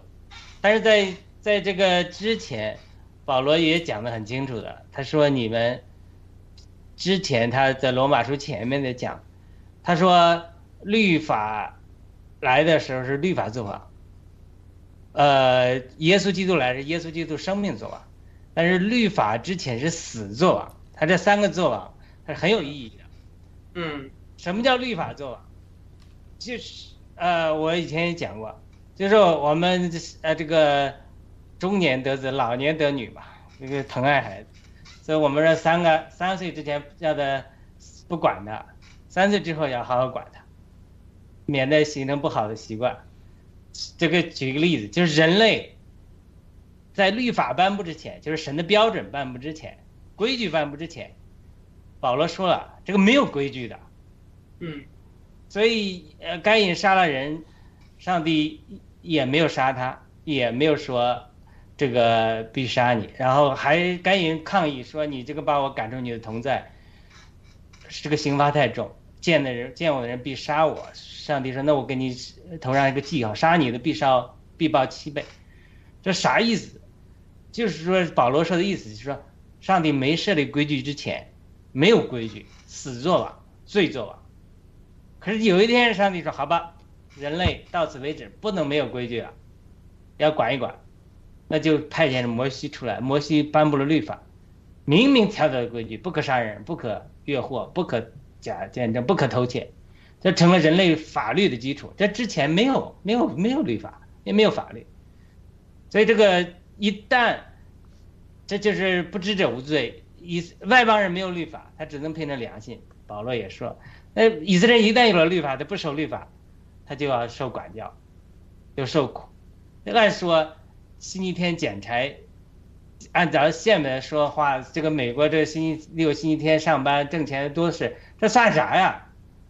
但是在在这个之前，保罗也讲得很清楚的，他说你们之前他在罗马书前面的讲，他说律法。来的时候是律法作王，呃，耶稣基督来是耶稣基督生命作王，但是律法之前是死作王，他这三个作王还是很有意义的。嗯。什么叫律法作王？就是呃，我以前也讲过，就是我们呃这个中年得子，老年得女嘛，这个疼爱孩子，所以我们说三个三岁之前要的不管他，三岁之后要好好管他，免得形成不好的习惯。这个举个例子，就是人类在律法颁布之前，就是神的标准颁布之前，规矩颁布之前，保罗说了，这个没有规矩的。嗯所以，呃，该隐杀了人，上帝也没有杀他，也没有说这个必杀你，然后还该隐抗议说你这个把我赶出你的同在，这个刑罚太重，见的人见我的人必杀我。上帝说，那我给你头上一个记号，杀你的必烧必报七倍，这啥意思？就是说保罗说的意思，就是说上帝没设立规矩之前，没有规矩，死作王，罪作王。可是有一天，上帝说：“好吧，人类到此为止，不能没有规矩了，要管一管。”那就派遣摩西出来。摩西颁布了律法，明明条条规矩：不可杀人，不可越货，不可假见证，不可偷窃。这成了人类法律的基础。这之前没有，没有，没有律法，也没有法律。所以这个一旦，这就是不知者无罪。以外邦人没有律法，他只能凭着良心。保罗也说。那以色列一旦有了律法，他不守律法，他就要受管教，就受苦。按说星期天捡柴，按照现在说话，这个美国这星期六、星期天上班挣钱多是，这算啥呀？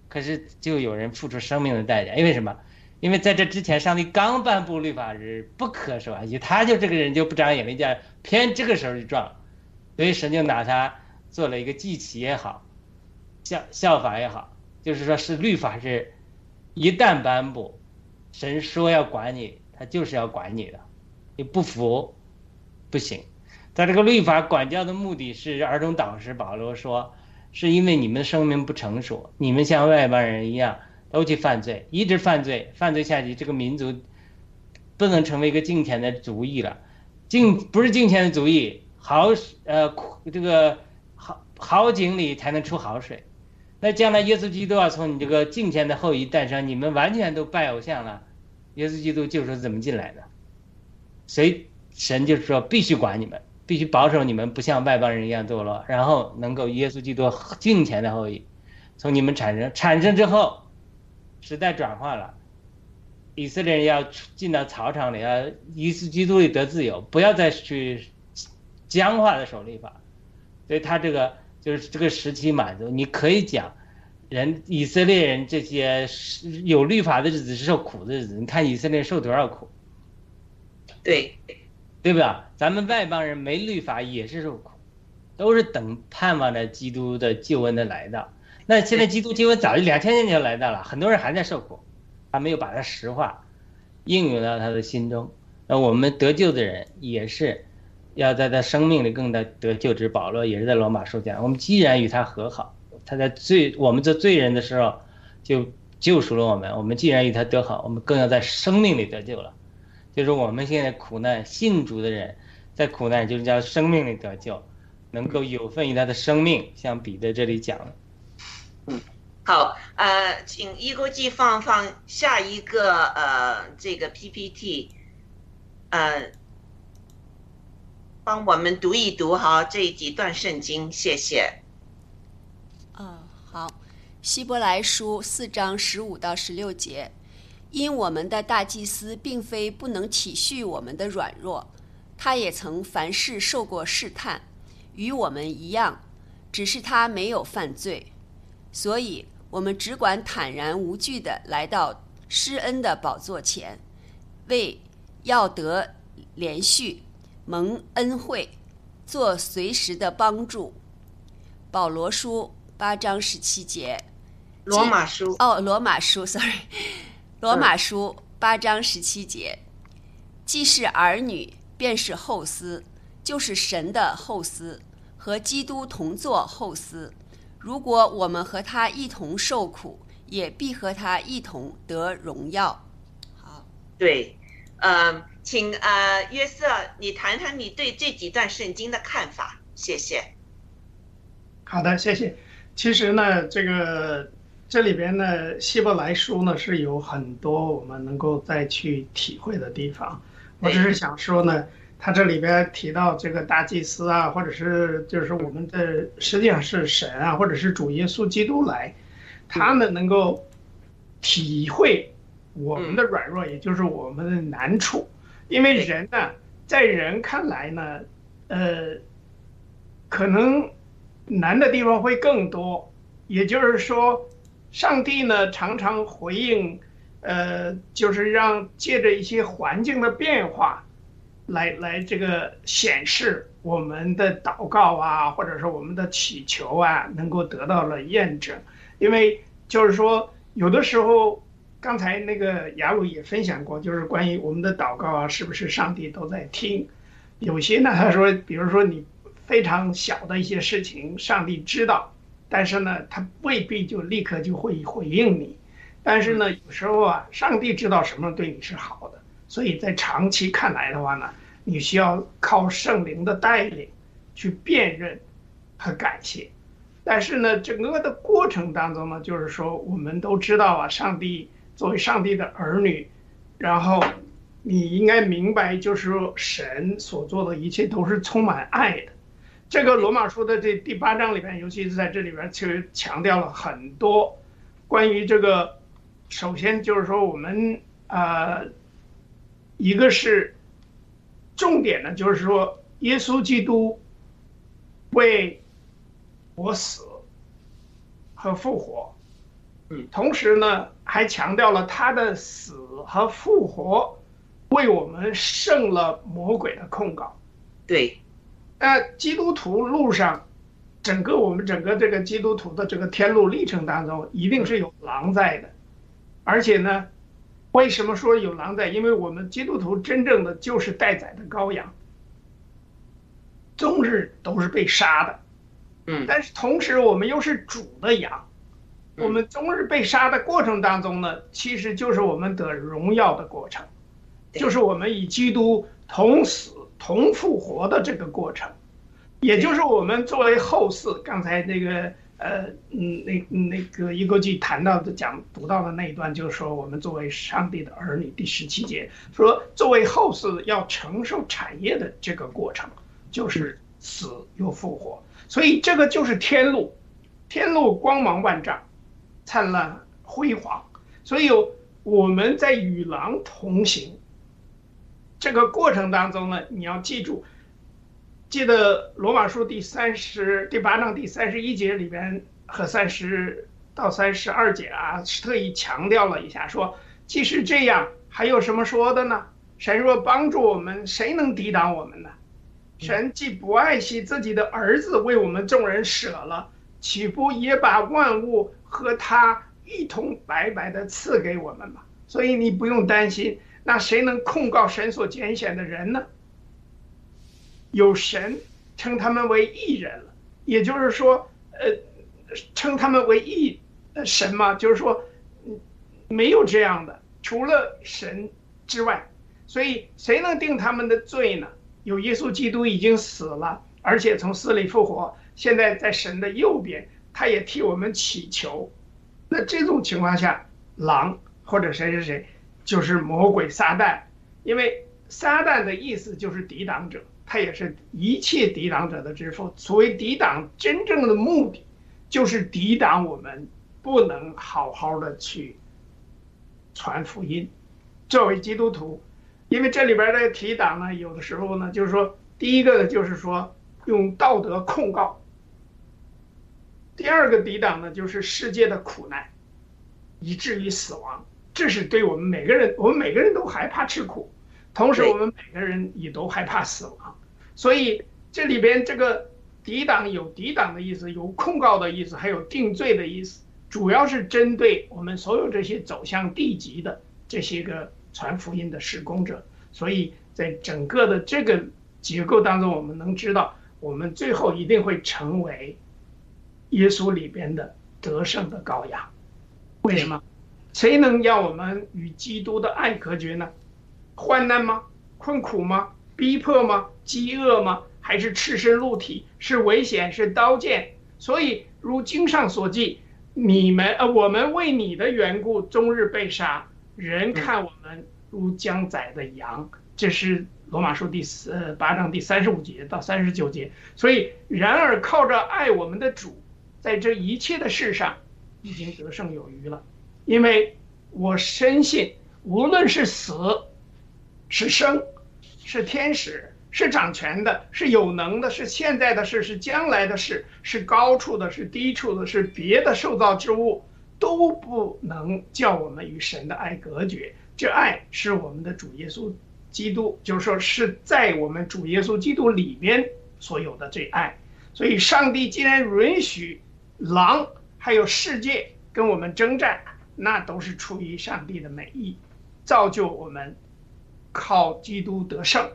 可是就有人付出生命的代价，因为什么？因为在这之前，上帝刚颁布律法是不可受安息，他就这个人就不长眼力见，偏这个时候就撞，所以神就拿他做了一个祭旗也好。效效法也好，就是说是律法是，一旦颁布，神说要管你，他就是要管你的，你不服，不行。他这个律法管教的目的是儿童导师保罗说，是因为你们的生命不成熟，你们像外邦人一样都去犯罪，一直犯罪，犯罪下去，这个民族不能成为一个敬虔的族裔了，敬不是敬虔的族裔，好呃这个好好井里才能出好水。那将来耶稣基督要从你这个敬虔的后裔诞生，你们完全都拜偶像了，耶稣基督就说怎么进来的？所以神就是说必须管你们，必须保守你们，不像外邦人一样堕落，然后能够耶稣基督敬虔的后裔从你们产生，产生之后，时代转化了，以色列人要进到草场里，要耶稣基督里得自由，不要再去僵化的守律法，所以他这个。就是这个时期满足，你可以讲，人以色列人这些有律法的日子是受苦的日子。你看以色列受多少苦，对，对吧？咱们外邦人没律法也是受苦，都是等盼望着基督的救恩的来到。那现在基督救恩早就两千年就来到了，很多人还在受苦，还没有把它实化，应用到他的心中。那我们得救的人也是。要在他生命里更的得救，之保罗也是在罗马受讲，我们既然与他和好，他在罪我们做罪人的时候就救赎了我们，我们既然与他得好，我们更要在生命里得救了。就是我们现在苦难信主的人，在苦难就是叫生命里得救，能够有份于他的生命，像彼得这里讲了。嗯，好，呃，请一国际放放下一个呃这个 PPT，呃。帮我们读一读哈这几段圣经，谢谢。嗯，好，《希伯来书》四章十五到十六节，因我们的大祭司并非不能体恤我们的软弱，他也曾凡事受过试探，与我们一样，只是他没有犯罪，所以我们只管坦然无惧地来到施恩的宝座前，为要得连续。蒙恩惠，做随时的帮助。保罗书八章十七节，罗马书哦，罗马书，sorry，罗马书八章十七节，既是儿女，便是后嗣，就是神的后嗣，和基督同作后嗣。如果我们和他一同受苦，也必和他一同得荣耀。好，对，呃。请呃约瑟，你谈谈你对这几段圣经的看法，谢谢。好的，谢谢。其实呢，这个这里边呢，希伯来书呢是有很多我们能够再去体会的地方。我只是想说呢，他这里边提到这个大祭司啊，或者是就是我们的实际上是神啊，或者是主耶稣基督来，他们能够体会我们的软弱，也就是我们的难处。因为人呢，在人看来呢，呃，可能难的地方会更多。也就是说，上帝呢常常回应，呃，就是让借着一些环境的变化，来来这个显示我们的祷告啊，或者说我们的祈求啊，能够得到了验证。因为就是说，有的时候，刚才那个雅鲁也分享过，就是关于我们的祷告啊，是不是上帝都在听？有些呢，他说，比如说你非常小的一些事情，上帝知道。但是呢，他未必就立刻就会回应你。但是呢，有时候啊，上帝知道什么对你是好的，所以在长期看来的话呢，你需要靠圣灵的带领去辨认和感谢。但是呢，整个的过程当中呢，就是说我们都知道啊，上帝作为上帝的儿女，然后你应该明白，就是说神所做的一切都是充满爱的。这个罗马书的这第八章里边，尤其是在这里边，其实强调了很多关于这个。首先就是说，我们呃，一个是重点呢，就是说，耶稣基督为我死和复活，嗯，同时呢，还强调了他的死和复活为我们胜了魔鬼的控告。对。呃，基督徒路上，整个我们整个这个基督徒的这个天路历程当中，一定是有狼在的，而且呢，为什么说有狼在？因为我们基督徒真正的就是待宰的羔羊，终日都是被杀的，嗯，但是同时我们又是主的羊，我们终日被杀的过程当中呢，其实就是我们得荣耀的过程，就是我们与基督同死。同复活的这个过程，也就是我们作为后世，刚才那个呃嗯那那个一个记谈到的讲读到的那一段，就是说我们作为上帝的儿女，第十七节说作为后世要承受产业的这个过程，就是死又复活，所以这个就是天路，天路光芒万丈，灿烂辉煌，所以我们在与狼同行。这个过程当中呢，你要记住，记得罗马书第三十第八章第三十一节里边和三十到三十二节啊，是特意强调了一下，说即使这样，还有什么说的呢？神若帮助我们，谁能抵挡我们呢？神既不爱惜自己的儿子，为我们众人舍了，岂不也把万物和他一同白白的赐给我们吗？所以你不用担心。那谁能控告神所拣选的人呢？有神称他们为义人了，也就是说，呃，称他们为义神嘛，就是说，没有这样的，除了神之外，所以谁能定他们的罪呢？有耶稣基督已经死了，而且从死里复活，现在在神的右边，他也替我们祈求。那这种情况下，狼或者谁谁谁。就是魔鬼撒旦，因为撒旦的意思就是抵挡者，他也是一切抵挡者的之父。所谓抵挡，真正的目的就是抵挡我们不能好好的去传福音。作为基督徒，因为这里边的抵挡呢，有的时候呢，就是说，第一个呢，就是说用道德控告；第二个抵挡呢，就是世界的苦难，以至于死亡。这是对我们每个人，我们每个人都害怕吃苦，同时我们每个人也都害怕死亡，所以这里边这个抵挡有抵挡的意思，有控告的意思，还有定罪的意思，主要是针对我们所有这些走向地级的这些个传福音的施工者。所以在整个的这个结构当中，我们能知道，我们最后一定会成为耶稣里边的得胜的羔羊。为什么？谁能让我们与基督的爱隔绝呢？患难吗？困苦吗？逼迫吗？饥饿吗？还是赤身露体？是危险？是刀剑？所以如经上所记，你们呃，我们为你的缘故终日被杀，人看我们如将宰的羊。这是罗马书第四八章第三十五节到三十九节。所以，然而靠着爱我们的主，在这一切的事上已经得胜有余了，因为我深信，无论是死，是生，是天使。是掌权的，是有能的，是现在的事，是将来的事，是高处的，是低处的，是别的受造之物，都不能叫我们与神的爱隔绝。这爱是我们的主耶稣基督，就是说是在我们主耶稣基督里边所有的这爱。所以，上帝既然允许狼还有世界跟我们征战，那都是出于上帝的美意，造就我们靠基督得胜。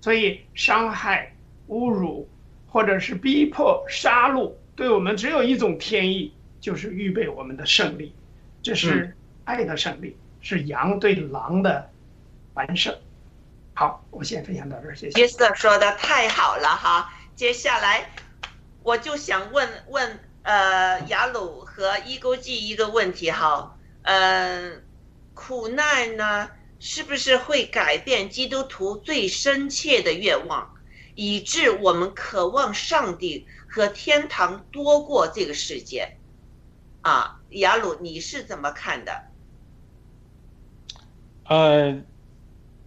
所以，伤害、侮辱，或者是逼迫、杀戮，对我们只有一种天意，就是预备我们的胜利。这是爱的胜利，是羊对狼的完胜。好，我先分享到这儿，谢谢。约瑟说的太好了哈，接下来我就想问问呃雅鲁和伊钩记一个问题哈，嗯，苦难呢？是不是会改变基督徒最深切的愿望，以致我们渴望上帝和天堂多过这个世界？啊，雅鲁，你是怎么看的？呃，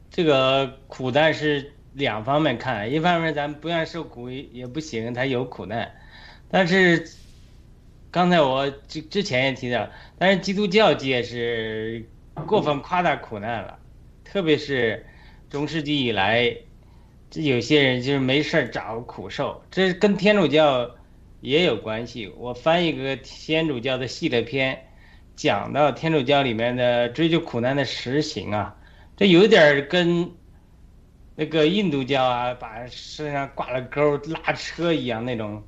这个苦难是两方面看，一方面咱不愿受苦也不行，它有苦难，但是刚才我之之前也提到，但是基督教界是过分夸大苦难了。特别是中世纪以来，这有些人就是没事找苦受，这跟天主教也有关系。我翻一个天主教的系列篇，讲到天主教里面的追求苦难的实行啊，这有点跟那个印度教啊，把身上挂了钩拉车一样那种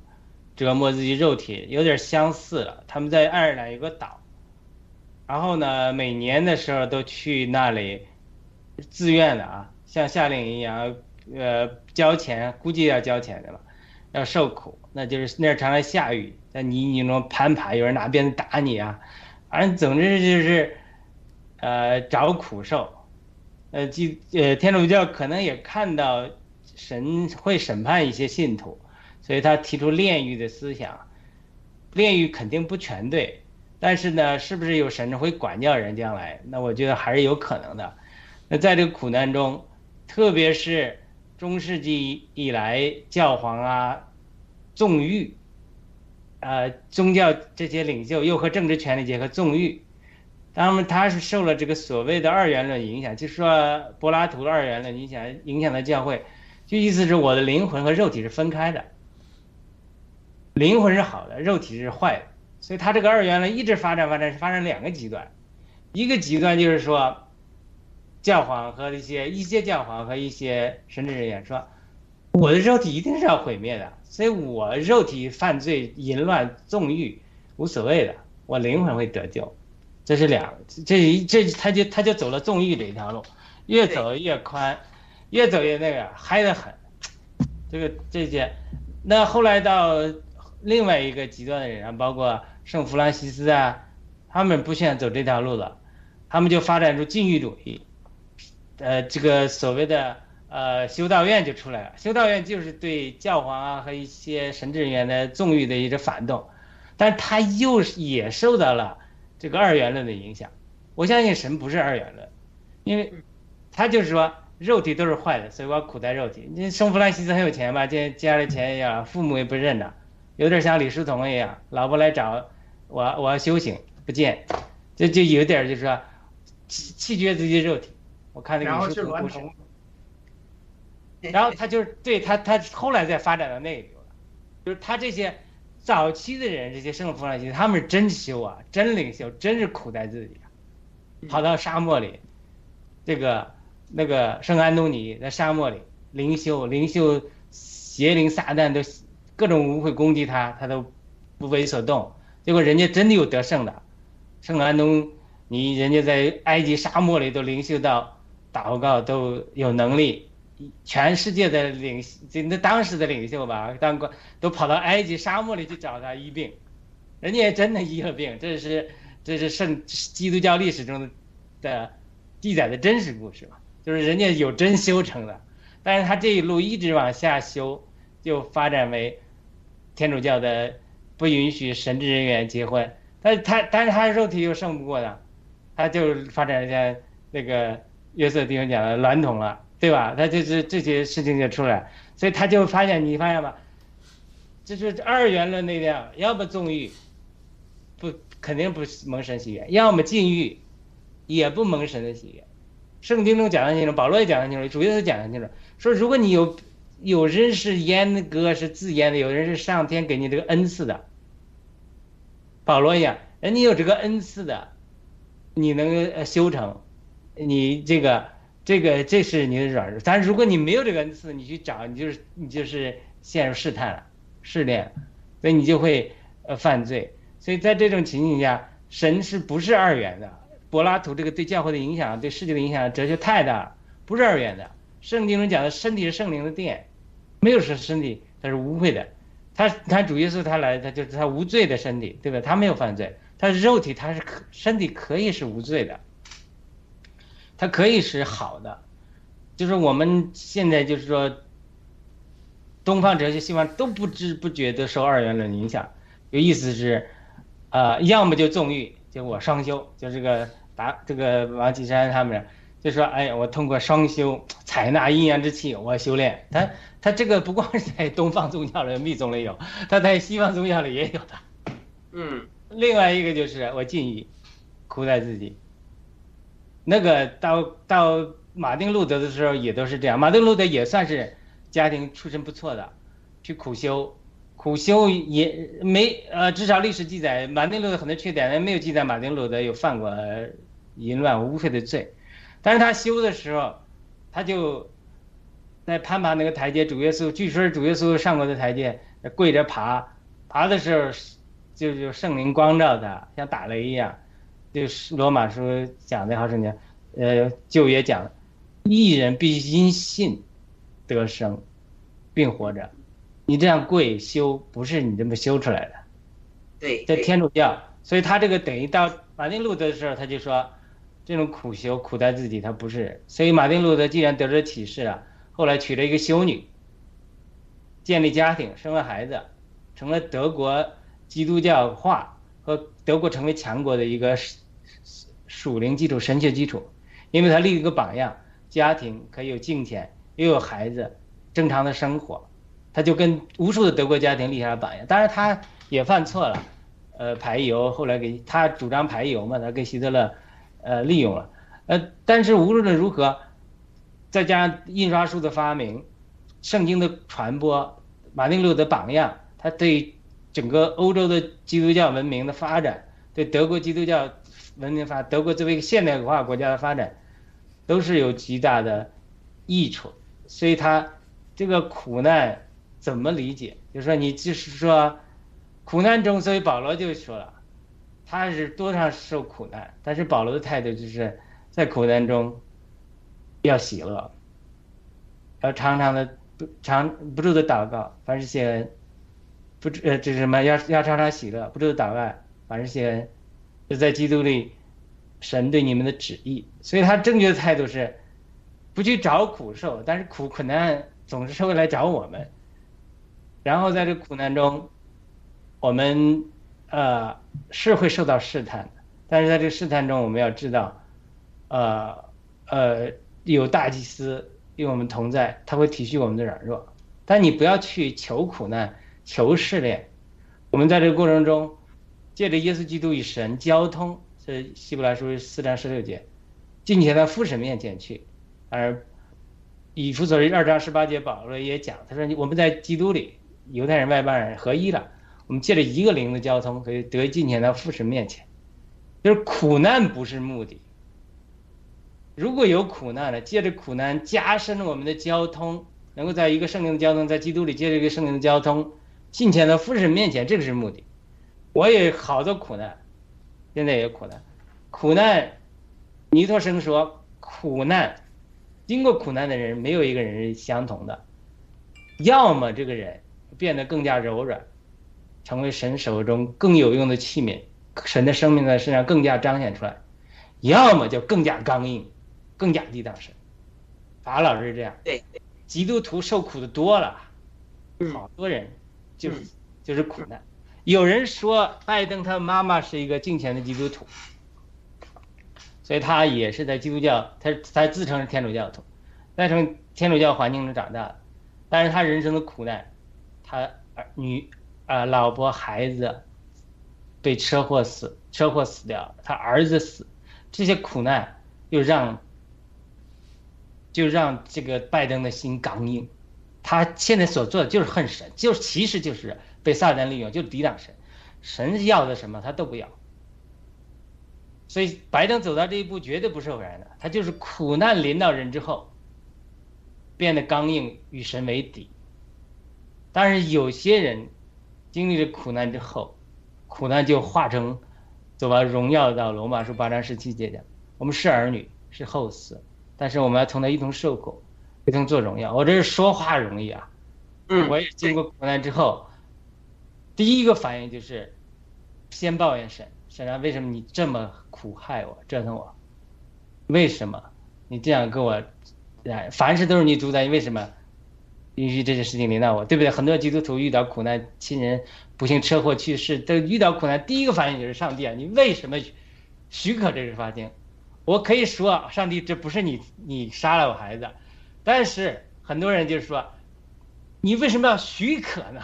折磨自己肉体，有点相似了。他们在爱尔兰有个岛，然后呢，每年的时候都去那里。自愿的啊，像夏令营一样，呃，交钱，估计要交钱的吧，要受苦，那就是那儿常常下雨，在泥泞中攀爬，有人拿鞭子打你啊，反正总之就是，呃，找苦受，呃，基呃天主教可能也看到神会审判一些信徒，所以他提出炼狱的思想，炼狱肯定不全对，但是呢，是不是有神会管教人将来？那我觉得还是有可能的。那在这个苦难中，特别是中世纪以来，教皇啊、纵欲，呃，宗教这些领袖又和政治权力结合，纵欲，当然他是受了这个所谓的二元论影响，就是说柏拉图的二元论影响，影响的教会，就意思是我的灵魂和肉体是分开的，灵魂是好的，肉体是坏的，所以他这个二元呢一直发展发展，发展两个极端，一个极端就是说。教皇和一些一些教皇和一些神职人员说：“我的肉体一定是要毁灭的，所以我肉体犯罪、淫乱、纵欲无所谓的，我灵魂会得救。”这是两，这这他就他就走了纵欲这一条路，越走越宽，越走越那个嗨得很。这个这些，那后来到另外一个极端的人啊，包括圣弗兰西斯啊，他们不想走这条路了，他们就发展出禁欲主义。呃，这个所谓的呃修道院就出来了。修道院就是对教皇啊和一些神职人员的纵欲的一个反动，但他又也受到了这个二元论的影响。我相信神不是二元论，因为他就是说肉体都是坏的，所以我苦待肉体。你圣弗兰西斯很有钱吧？家家里钱一样，父母也不认了，有点像李叔同一样，老婆来找我，我要修行不见，这就有点就是说弃弃绝自己肉体。我看那个是故事，然后他就是对他他后来再发展到那个地方，就是他这些早期的人，这些圣弗兰西，他们是真修啊，真领袖，真是苦待自己，跑到沙漠里，这个那个圣安东尼在沙漠里灵修，灵修邪灵撒旦都各种污秽攻击他，他都不为所动，结果人家真的有得胜的，圣安东尼人家在埃及沙漠里都灵修到。祷告都有能力，全世界的领，那当时的领袖吧，当官都跑到埃及沙漠里去找他医病，人家也真的医了病，这是这是圣基督教历史中的的记载的真实故事嘛，就是人家有真修成的，但是他这一路一直往下修，就发展为天主教的不允许神职人员结婚，但他但是他肉体又胜不过的，他就发展像那个约瑟弟兄讲的娈童了，对吧？他就是这些事情就出来，所以他就发现你发现吧，就是二元论那样，要么纵欲，不肯定不蒙神喜悦，要么禁欲，也不蒙神的喜悦。圣经中讲的清楚，保罗也讲的清楚，主耶稣讲的清楚，说如果你有有人是阉割是自阉的，有人是上天给你这个恩赐的。保罗一样，人家有这个恩赐的，你能修成，你这个这个这是你的软弱。但是如果你没有这个恩赐，你去找，你就是你就是陷入试探了、试炼，所以你就会呃犯罪。所以在这种情形下，神是不是二元的？柏拉图这个对教会的影响、对世界的影响，哲学太大了，不是二元的。圣经中讲的身体是圣灵的殿，没有说身体它是污秽的。他他主耶稣他来，他就是他无罪的身体，对吧？他没有犯罪，他肉体他是可身体可以是无罪的，他可以是好的，就是我们现在就是说，东方哲学、西方都不知不觉的受二元论影响，有意思是，呃，要么就纵欲，就我双修，就这个达这个王岐山他们。就说，哎呀，我通过双修采纳阴阳之气，我修炼。他他这个不光是在东方宗教里、密宗里有，他在西方宗教里也有的。嗯，另外一个就是我建议，苦待自己。那个到到马丁路德的时候也都是这样。马丁路德也算是家庭出身不错的，去苦修，苦修也没呃，至少历史记载马丁路德很多缺点，没有记载马丁路德有犯过淫乱污秽的罪。但是他修的时候，他就在攀爬那个台阶，主耶稣据说是主耶稣上过的台阶，跪着爬，爬的时候就就圣灵光照他，像打雷一样。就是罗马书讲的好圣经，呃，旧约讲，一人必须因信得生，并活着。你这样跪修，不是你这么修出来的。对，在天主教，所以他这个等于到马丁路德的时候，他就说。这种苦修苦待自己，他不是。所以马丁路德既然得着启示了，后来娶了一个修女，建立家庭，生了孩子，成了德国基督教化和德国成为强国的一个属灵基础、神学基础。因为他立一个榜样，家庭可以有金钱，又有孩子，正常的生活，他就跟无数的德国家庭立下了榜样。当然他也犯错了，呃，排油，后来给他主张排油嘛，他跟希特勒。呃，利用了，呃，但是无论如何，再加上印刷术的发明，圣经的传播，马丁路德榜样，他对整个欧洲的基督教文明的发展，对德国基督教文明发，德国作为一个现代化国家的发展，都是有极大的益处。所以他这个苦难怎么理解？就是说，你就是说，苦难中，所以保罗就说了。他是多少受苦难，但是保罗的态度就是在苦难中要喜乐，要常常的不常不住的祷告，凡是谢恩，不呃这是什么？要要常常喜乐，不住的祷告，凡是谢恩，就在基督里，神对你们的旨意。所以他正确的态度是不去找苦受，但是苦苦难总是会来找我们，然后在这苦难中，我们。呃，是会受到试探的，但是在这个试探中，我们要知道，呃呃，有大祭司与我们同在，他会体恤我们的软弱。但你不要去求苦难、求试炼。我们在这个过程中，借着耶稣基督与神交通，是希伯来书四章十六节，进前到父神面前去。而以弗所书二章十八节，保罗也讲，他说：“我们在基督里，犹太人、外邦人合一了。”我们借着一个灵的交通，可以得进前到父神面前。就是苦难不是目的。如果有苦难了，借着苦难加深我们的交通，能够在一个圣灵的交通，在基督里借着一个圣灵的交通，进前到父神面前，这个是目的。我也好多苦难，现在也有苦难。苦难，尼托生说，苦难，经过苦难的人，没有一个人是相同的。要么这个人变得更加柔软。成为神手中更有用的器皿，神的生命在身上更加彰显出来；要么就更加刚硬，更加抵挡神。法老是这样，对，基督徒受苦的多了，嗯。好多人就是嗯。就是苦难。有人说拜登他妈妈是一个敬虔的基督徒，所以他也是在基督教，他他自称是天主教徒，在从天主教环境中长大的，但是他人生的苦难，他儿女啊、老婆孩子被车祸死，车祸死掉，他儿子死，这些苦难又让就让这个拜登的心刚硬，他现在所做的就是恨神，就是其实就是被撒旦利用，就是抵挡神，神要的什么他都不要。所以拜登走到这一步绝对不是偶然的，他就是苦难临到人之后，变得刚硬，与神为敌。但是有些人经历了苦难之后，苦难就化成走完荣耀的道路。罗马书八章十七节讲，我们是儿女，是后嗣，但是我们要同他一同受苦，一同做荣耀。我这是说话容易啊，嗯，我也经过苦难之后，第一个反应就是先抱怨神，神啊，为什么你这么苦害我，折腾我？为什么你这样跟我？哎，凡事都是你主宰，你为什么允许这些事情临到我？对不对？很多基督徒遇到苦难，亲人不幸车祸去世，都遇到苦难，第一个反应就是上帝啊，你为什么许可这个发生？我可以说，上帝，这不是你你杀了我孩子，但是很多人就是说，你为什么要许可呢？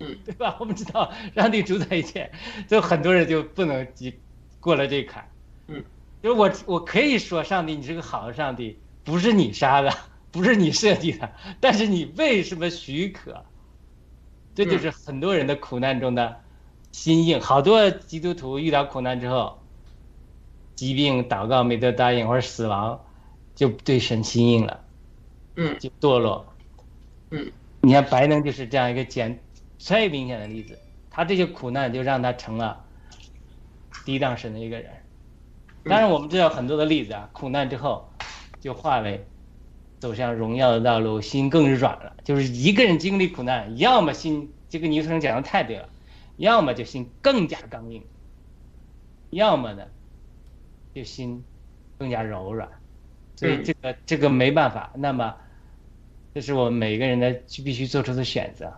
嗯，对吧？我们知道上帝主宰一切，就很多人就不能过过了这坎。嗯，就是我我可以说，上帝，你是个好的上帝，不是你杀的，不是你设计的，但是你为什么许可？这就是很多人的苦难中的心硬。好多基督徒遇到苦难之后，疾病祷告没得答应或者死亡，就对神心硬了，嗯就堕落。嗯，你看白能就是这样一个简最明显的例子，他这些苦难就让他成了抵挡神的一个人。当然，我们知道很多的例子啊，苦难之后就化为走向荣耀的道路，心更软了。就是一个人经历苦难，要么心这个尼生讲的太对了，要么就心更加刚硬，要么呢就心更加柔软。所以这个这个没办法。那么这是我们每个人的必须做出的选择。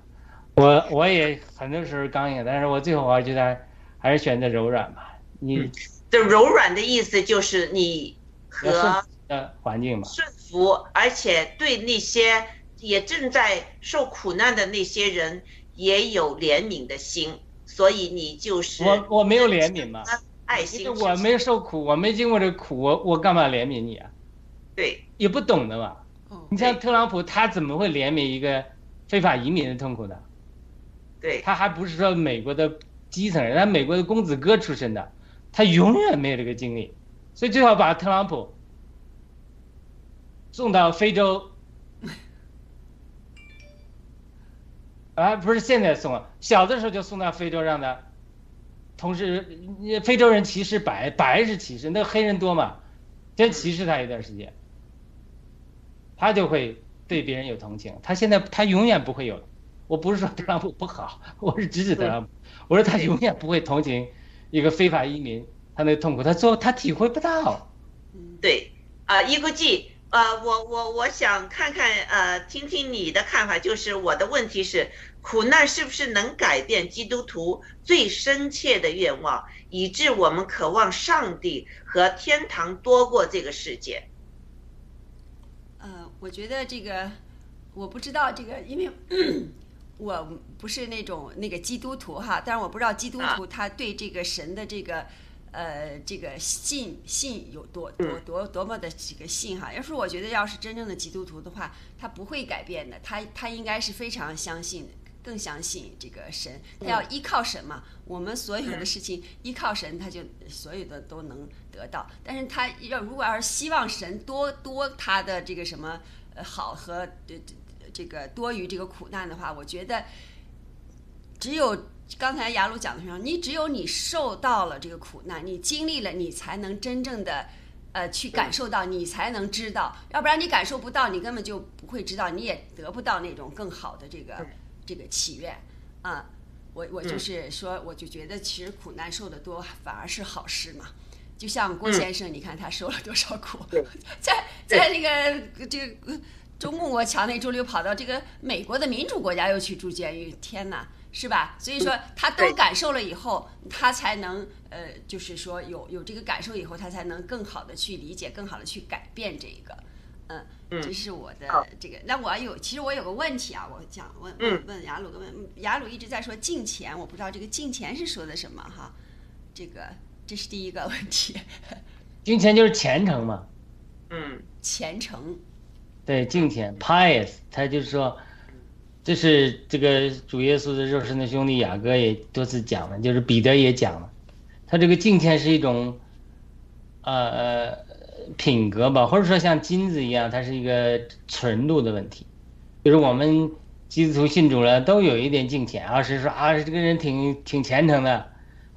我我也很多时候刚硬，但是我最后我觉得还是选择柔软吧。你这柔软的意思就是你和服的环境嘛，顺服，而且对那些也正在受苦难的那些人也有怜悯的心，所以你就是我我没有怜悯嘛，因爱心我没受苦，我没经过这苦，我我干嘛怜悯你啊？对，也不懂的嘛。哦你像特朗普，他怎么会怜悯一个非法移民的痛苦呢？对，他还不是说美国的基层人，他美国的公子哥出身的，他永远没有这个经历，所以最好把特朗普送到非洲，啊，不是现在送啊，小的时候就送到非洲，让他同时非洲人歧视白，白是歧视，那黑人多嘛，先歧视他一段时间，他就会对别人有同情，他现在他永远不会有。我不是说特朗普不好，我是指指特朗普。我说他永远不会同情一个非法移民他那痛苦，他做他体会不到。对，啊、一个 G，呃，我我我想看看，呃，听听你的看法，就是我的问题是，苦难是不是能改变基督徒最深切的愿望，以致我们渴望上帝和天堂多过这个世界？呃，我觉得这个我不知道这个，因为我不是那种那个基督徒哈，但是我不知道基督徒他对这个神的这个呃这个信信有多多多多么的这个信哈。要是我觉得要是真正的基督徒的话，他不会改变的，他他应该是非常相信。更相信这个神，他要依靠神嘛。我们所有的事情依靠神，他就所有的都能得到。但是他要如果要是希望神多多他的这个什么呃好和这这这个多于这个苦难的话，我觉得只有刚才雅鲁讲的上，你只有你受到了这个苦难，你经历了，你才能真正的。呃，去感受到，你才能知道，要不然你感受不到，你根本就不会知道，你也得不到那种更好的这个这个祈愿啊。我我就是说，我就觉得其实苦难受的多，反而是好事嘛。就像郭先生，你看他受了多少苦，在在那个这个中共国墙内周六跑到这个美国的民主国家又去住监狱，天哪，是吧？所以说他都感受了以后，他才能呃，就是说有有这个感受以后，他才能更好的去理解，更好的去改变这一个。嗯，嗯这是我的这个。那我有，其实我有个问题啊，我想问嗯问问雅鲁个问，雅鲁一直在说敬钱，我不知道这个敬钱是说的什么哈？这个这是第一个问题，金钱就是虔诚嘛，嗯虔诚。对，敬虔 pious，他就是说，这是这个主耶稣的肉身的兄弟雅各也多次讲了，就是彼得也讲了，他这个敬虔是一种，呃品格吧，或者说像金子一样，它是一个纯度的问题，就是我们基督徒信主了都有一点敬虔，而是说啊这个人挺挺虔诚的，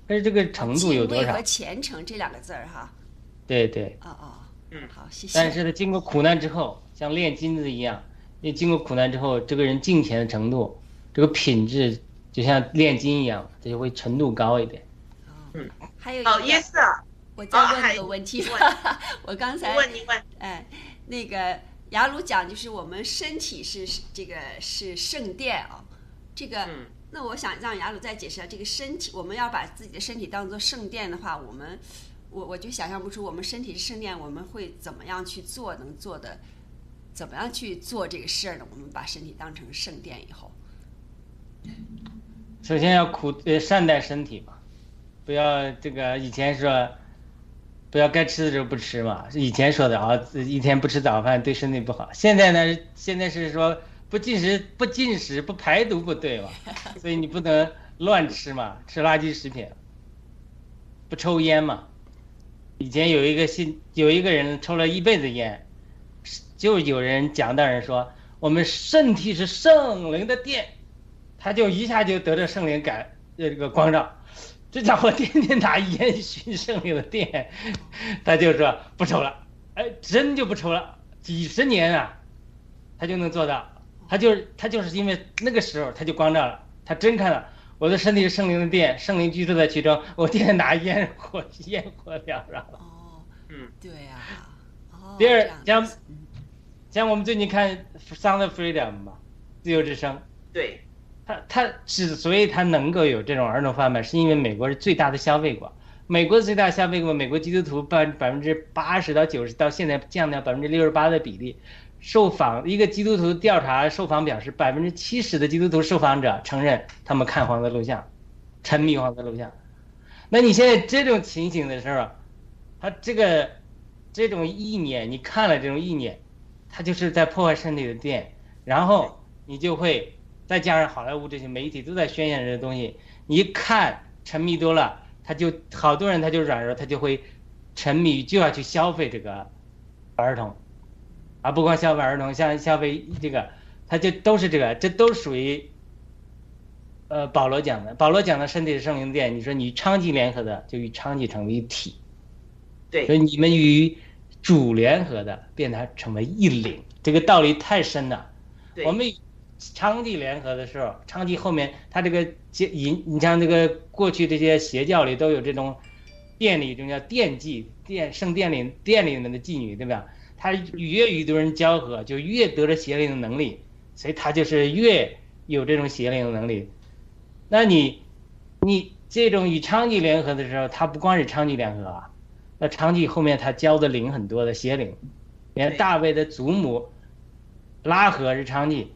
但是这个程度有多少和？虔诚这两个字儿哈。对对。哦哦，嗯好，谢谢。但是呢，经过苦难之后，像炼金子一样，你经过苦难之后，这个人敬虔的程度，这个品质就像炼金一样，它就会程度高一点。嗯，还有一个约瑟，我再问一个问题。我刚才问你问，哎，那个雅鲁讲就是我们身体是是这个是圣殿啊、这个、嗯。那我想让雅鲁再解释下这个身体，我们要把自己的身体当做圣殿的话，我们我我就想象不出我们身体是圣殿，我们会怎么样去做，能做的怎么样去做这个事儿呢？我们把身体当成圣殿以后，首先要苦呃善待身体嘛，不要这个以前说，不要该吃的时候不吃嘛，以前说的啊，一天不吃早饭对身体不好。现在呢，现在是说不进食不进食不排毒不对嘛，所以你不能乱吃嘛，吃垃圾食品，不抽烟嘛。以前有一个信有一个人抽了一辈子烟，就有人讲到人说我们身体是圣灵的殿。他就一下就得着圣灵感呃这个光照，这家伙天天拿烟熏圣灵的殿，他就说不抽了，哎，真就不抽了，几十年啊，他就能做到，他就是他就是因为那个时候他就光照了，他真看到我的身体是圣灵的殿，圣灵居住在其中，我天天拿烟火烟火缭绕。哦，嗯，对呀、哦，第二这样像嗯像我们最近看《Sound of Freedom》嘛，自由之声，对，他他之所以他能够有这种儿童贩卖，是因为美国是最大的消费国。美国最大消费国，美国基督徒百百分之八十到九十，到现在降到百分之六十八的比例。受访一个基督徒调查受访表示，百分之七十的基督徒受访者承认他们看黄色录像，沉迷黄色录像。那你现在这种情形的时候，他这个这种意念，你看了这种意念，他就是在破坏身体的电，然后你就会再加上好莱坞这些媒体都在宣扬这些东西，你一看沉迷多了，他就好多人他就软弱，他就会沉迷就要去消费这个儿童，啊，不光消费儿童，像消费这个，他就都是这个，这都属于。呃，保罗讲的，保罗讲的身体是圣灵殿，你说你与娼妓联合的，就与娼妓成为一体，所，以你们与主联合的，变它成为一灵，这个道理太深了。我们与娼妓联合的时候，娼妓后面它这个结引，你像这个过去这些邪教里都有这种殿里就叫殿妓，殿圣殿里殿里面的妓女，对吧？她越与多人交合，就越得着邪灵的能力，所以她就是越有这种邪灵的能力。那你，你这种与娼妓联合的时候，他不光是娼妓联合啊，那娼妓后面他教的灵很多的邪灵，连对。大卫的祖母拉合是娼妓，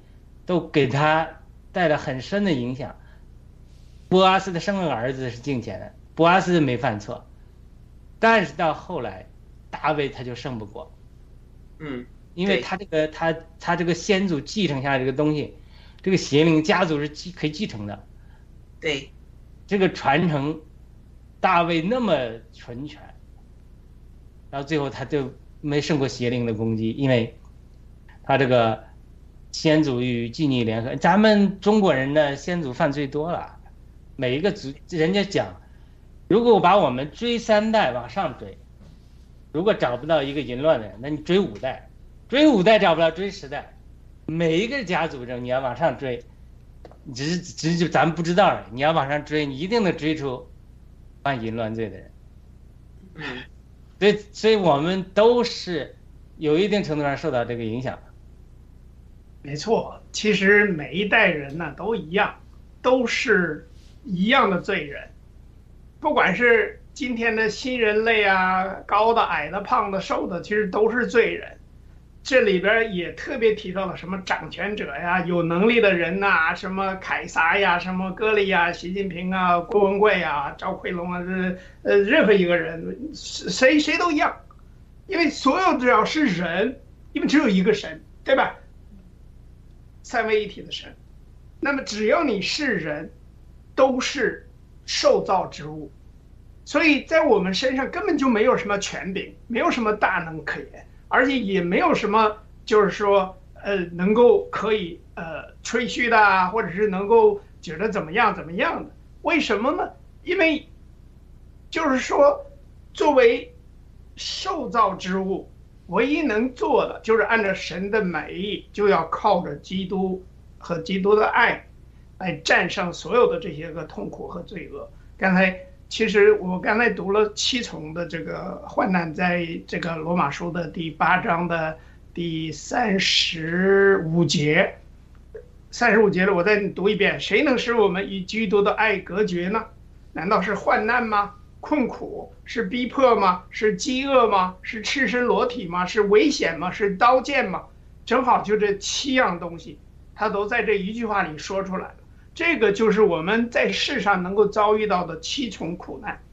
都给他带了很深的影响。波阿斯的生了儿子是敬虔的，波阿斯没犯错，但是到后来，大卫他就胜不过，嗯，因为他这个他他这个先祖继承下来这个东西，这个邪灵家族是继可以继承的。对，这个传承，大卫那么纯全，然后最后他就没胜过邪灵的攻击，因为他这个先祖与妓女联合，咱们中国人的先祖犯罪多了，每一个族人家讲，如果我把我们追三代往上追，如果找不到一个淫乱的人，那你追五代，追五代找不到，追十代，每一个家族中你要往上追，只是只是咱们不知道而已。你要往上追，你一定能追出犯淫乱罪的人。对，所以，所以我们都是有一定程度上受到这个影响的。没错，其实每一代人呢都一样，都是一样的罪人，不管是今天的新人类啊，高的、矮的、胖的、瘦的，其实都是罪人。这里边也特别提到了什么掌权者呀、有能力的人呐、什么凯撒呀、什么歌利呀、习近平啊、郭文贵啊、赵奎龙啊，这呃任何一个人，谁谁都一样，因为所有只要是人，因为只有一个神，对吧？三位一体的神，那么只要你是人，都是受造之物，所以在我们身上根本就没有什么权柄，没有什么大能可言，而且也没有什么就是说呃能够可以呃吹嘘的啊，或者是能够觉得怎么样怎么样的。为什么呢？因为就是说，作为受造之物，唯一能做的就是按照神的美意，就要靠着基督和基督的爱，来战胜所有的这些个痛苦和罪恶。刚才其实我刚才读了七重的这个患难，在这个罗马书的第八章的第三十五节，三十五节了，我再读一遍：谁能使我们与基督的爱隔绝呢？难道是患难吗？困苦是逼迫吗？是饥饿吗？是赤身裸体吗？是危险吗？是刀剑吗？正好就这七样东西，他都在这一句话里说出来。这个就是我们在世上能够遭遇到的七重苦难。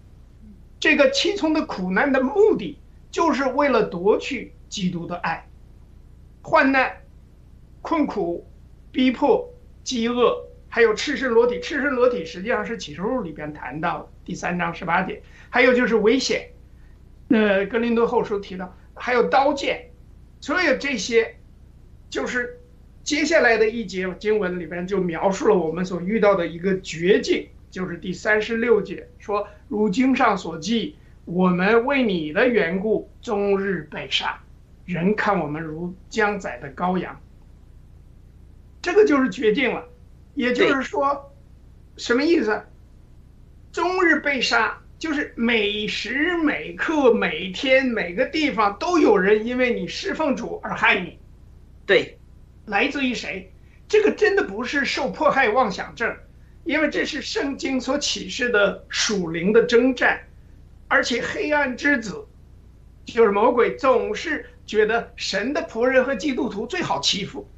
这个七重的苦难的目的，就是为了夺去基督的爱。患难、困苦、逼迫、饥饿。还有赤身裸体，赤身裸体实际上是启示录里边谈到第三章十八节。还有就是危险，呃，格林多后书提到，还有刀剑，所有这些，就是接下来的一节经文里边就描述了我们所遇到的一个绝境，就是第三十六节说：“如经上所记，我们为你的缘故，终日被杀，人看我们如将宰的羔羊。”这个就是绝境了。也就是说，什么意思？终日被杀，就是每时每刻、每天每个地方都有人因为你侍奉主而害你。对，来自于谁？这个真的不是受迫害妄想症，因为这是圣经所启示的属灵的征战，而且黑暗之子就是魔鬼，总是觉得神的仆人和基督徒最好欺负。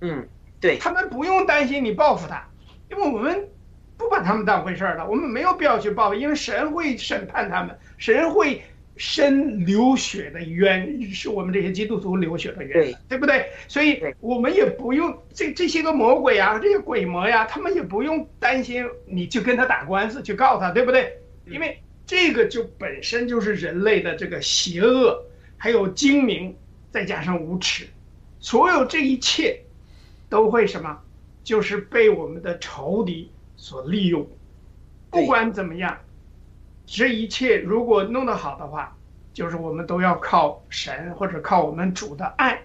嗯。对他们不用担心你报复他，因为我们不把他们当回事儿了，我们没有必要去报复，因为神会审判他们，神会伸流血的冤，是我们这些基督徒流血的冤，对对不对？所以我们也不用这这些个魔鬼啊，这些鬼魔呀，他们也不用担心你去跟他打官司去告他，对不对？因为这个就本身就是人类的这个邪恶，还有精明，再加上无耻，所有这一切。都会什么？就是被我们的仇敌所利用。不管怎么样，这一切如果弄得好的话，就是我们都要靠神或者靠我们主的爱，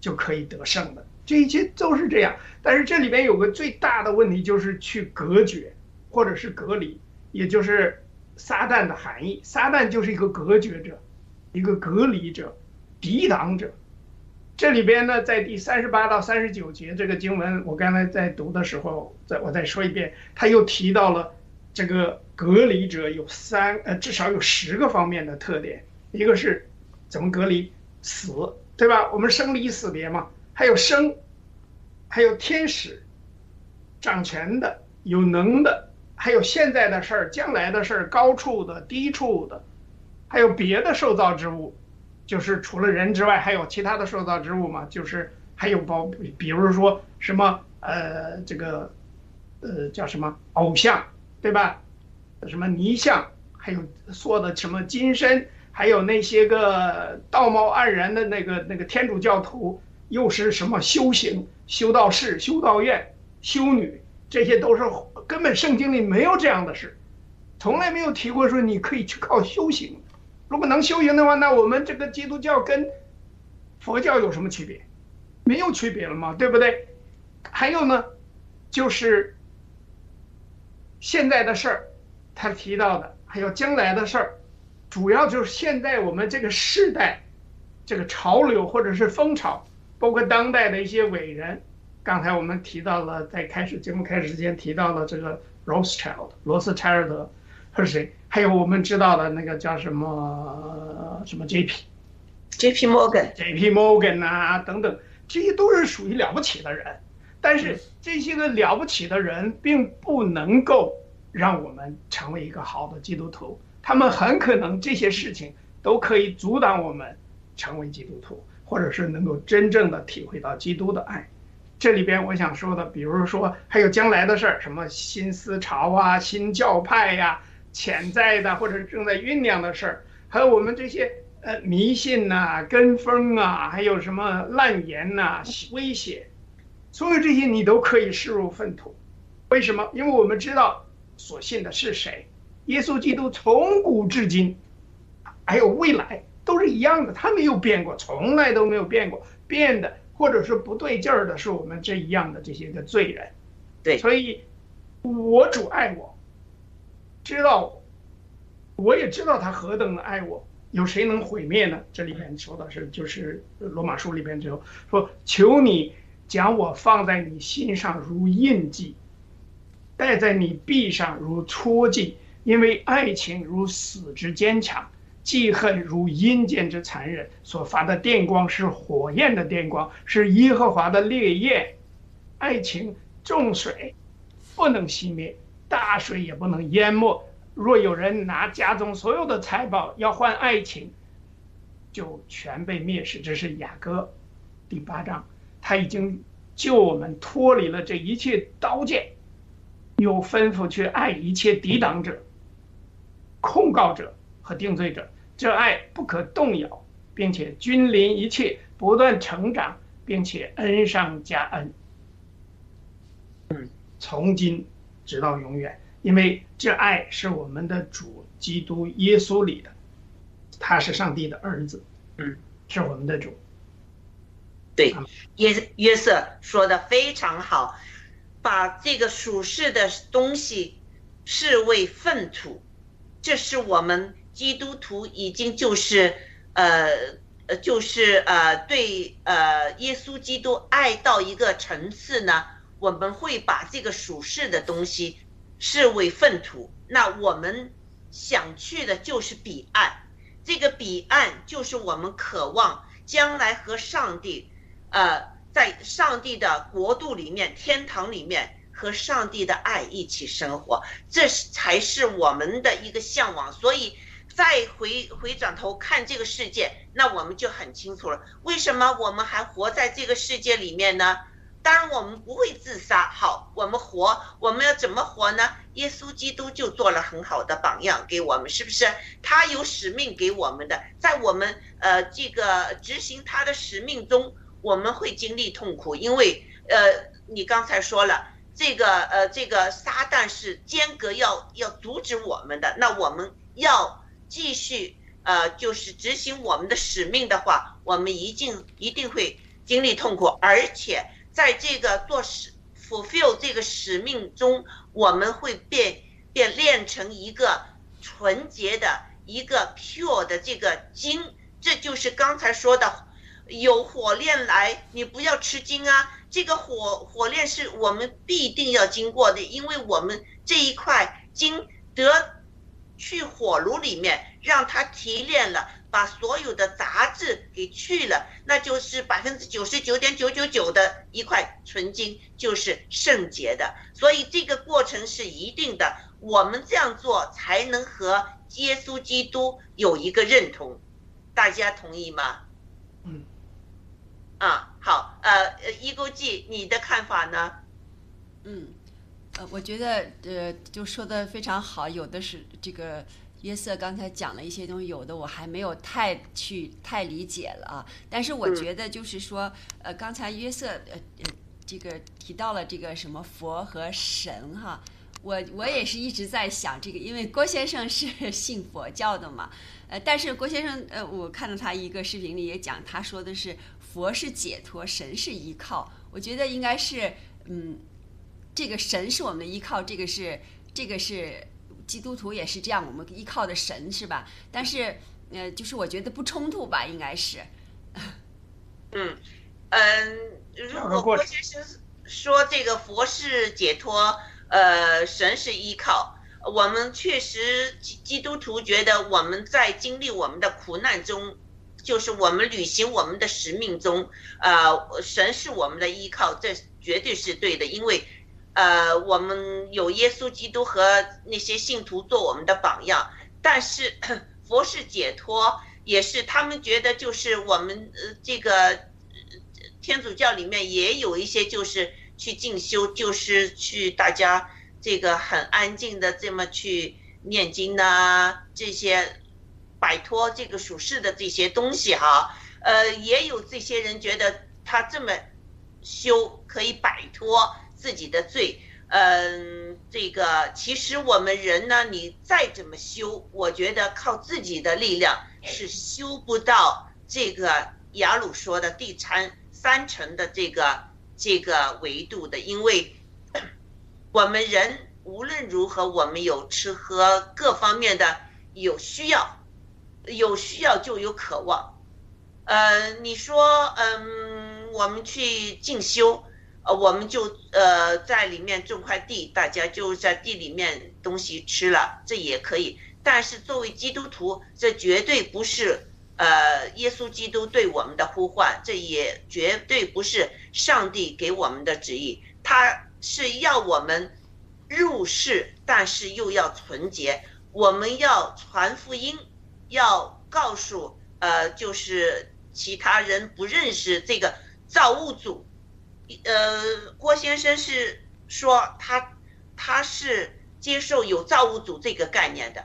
就可以得胜的。这一切都是这样。但是这里边有个最大的问题，就是去隔绝或者是隔离，也就是撒旦的含义。撒旦就是一个隔绝者，一个隔离者，抵挡者。这里边呢，在第三十八到三十九节这个经文，我刚才在读的时候，再我再说一遍，他又提到了这个隔离者有三呃，至少有十个方面的特点。一个是怎么隔离死，对吧？我们生离死别嘛。还有生，还有天使，掌权的、有能的，还有现在的事儿、将来的事儿、高处的、低处的，还有别的受造之物。就是除了人之外，还有其他的受造之物嘛？就是还有包，比如说什么呃，这个呃叫什么偶像，对吧？什么泥像，还有塑的什么金身，还有那些个道貌岸然的那个那个天主教徒，又是什么修行、修道士、修道院、修女，这些都是根本圣经里没有这样的事，从来没有提过说你可以去靠修行。如果能修行的话，那我们这个基督教跟佛教有什么区别？没有区别了嘛，对不对？还有呢，就是现在的事儿，他提到的还有将来的事儿，主要就是现在我们这个世代，这个潮流或者是风潮，包括当代的一些伟人。刚才我们提到了，在开始节目开始之前提到了这个 Rothschild 罗斯柴尔德，他是谁？还有我们知道的那个叫什么什么 J.P. J.P. Morgan。J.P. Morgan 啊等等，这些都是属于了不起的人。但是这些个了不起的人，并不能够让我们成为一个好的基督徒。他们很可能这些事情都可以阻挡我们成为基督徒，或者是能够真正的体会到基督的爱。这里边我想说的，比如说还有将来的事儿，什么新思潮啊、新教派呀、潜在的或者正在酝酿的事儿，还有我们这些呃迷信呐、跟风啊，还有什么烂言呐、威胁，所有这些你都可以视如粪土。为什么？因为我们知道所信的是谁，耶稣基督从古至今，还有未来都是一样的，他没有变过，从来都没有变过，变的。或者是不对劲儿的，是我们这一样的这些个罪人，对，所以，我主爱我，知道我，我也知道他何等的爱我，有谁能毁灭呢？这里面说的是，就是罗马书里边就说，求你将我放在你心上如印记，戴在你臂上如戳记，因为爱情如死之坚强。记恨如阴间之残忍，所发的电光是火焰的电光，是耶和华的烈焰。爱情重水，不能熄灭；大水也不能淹没。若有人拿家中所有的财宝要换爱情，就全被灭世。这是雅歌第八章，他已经救我们脱离了这一切刀剑，又吩咐去爱一切抵挡者、控告者和定罪者。这爱不可动摇，并且君临一切，不断成长，并且恩上加恩。嗯，从今直到永远，因为这爱是我们的主基督耶稣里的，他是上帝的儿子，嗯，是我们的主。对，约约瑟说的非常好，把这个属世的东西视为粪土，这是我们。基督徒已经就是，呃呃，就是呃，对呃耶稣基督爱到一个层次呢，我们会把这个属世的东西视为粪土。那我们想去的就是彼岸，这个彼岸就是我们渴望将来和上帝，呃，在上帝的国度里面、天堂里面和上帝的爱一起生活，这是才是我们的一个向往。所以。再回回转头看这个世界，那我们就很清楚了，为什么我们还活在这个世界里面呢？当然，我们不会自杀。好，我们活，我们要怎么活呢？耶稣基督就做了很好的榜样给我们，是不是？他有使命给我们的，在我们呃这个执行他的使命中，我们会经历痛苦，因为呃，你刚才说了，这个呃这个撒旦是间隔要要阻止我们的，那我们要。继续呃，就是执行我们的使命的话，我们一定一定会经历痛苦，而且在这个做使 fulfill 这个使命中，我们会变变练成一个纯洁的一个 pure 的这个精，这就是刚才说的，有火炼来，你不要吃惊啊，这个火火炼是我们必定要经过的，因为我们这一块经得。去火炉里面，让它提炼了，把所有的杂质给去了，那就是百分之九十九点九九九的一块纯金，就是圣洁的。所以这个过程是一定的，我们这样做才能和耶稣基督有一个认同。大家同意吗？嗯。啊，好，呃，一勾记，你的看法呢？嗯。呃，我觉得呃，就说的非常好。有的是这个约瑟刚才讲了一些东西，有的我还没有太去太理解了啊。但是我觉得就是说，呃，刚才约瑟呃呃这个提到了这个什么佛和神哈，我我也是一直在想这个，因为郭先生是 信佛教的嘛，呃，但是郭先生呃，我看到他一个视频里也讲，他说的是佛是解脱，神是依靠。我觉得应该是嗯。这个神是我们的依靠，这个是这个是基督徒也是这样，我们依靠的神是吧？但是呃，就是我觉得不冲突吧，应该是。嗯嗯，如果郭先生说这个佛是解脱，呃，神是依靠，我们确实基基督徒觉得我们在经历我们的苦难中，就是我们履行我们的使命中，呃，神是我们的依靠，这绝对是对的，因为呃，我们有耶稣基督和那些信徒做我们的榜样，但是 佛是解脱。也是，他们觉得就是我们呃，这个天主教里面也有一些就是去进修，就是去大家这个很安静的这么去念经呐，这些摆脱这个属世的这些东西哈。呃，也有这些人觉得他这么修可以摆脱自己的罪。嗯，这个其实我们人呢，你再怎么修，我觉得靠自己的力量是修不到这个雅鲁说的第三三层的这个这个维度的，因为 我们人无论如何，我们有吃喝各方面的有需要，有需要就有渴望。呃，你说，嗯，我们去进修。呃，我们就呃在里面种块地，大家就在地里面东西吃了，这也可以。但是作为基督徒，这绝对不是呃耶稣基督对我们的呼唤，这也绝对不是上帝给我们的旨意。他是要我们入世，但是又要纯洁。我们要传福音，要告诉呃就是其他人不认识这个造物主。呃，郭先生是说他他是接受有造物主这个概念的，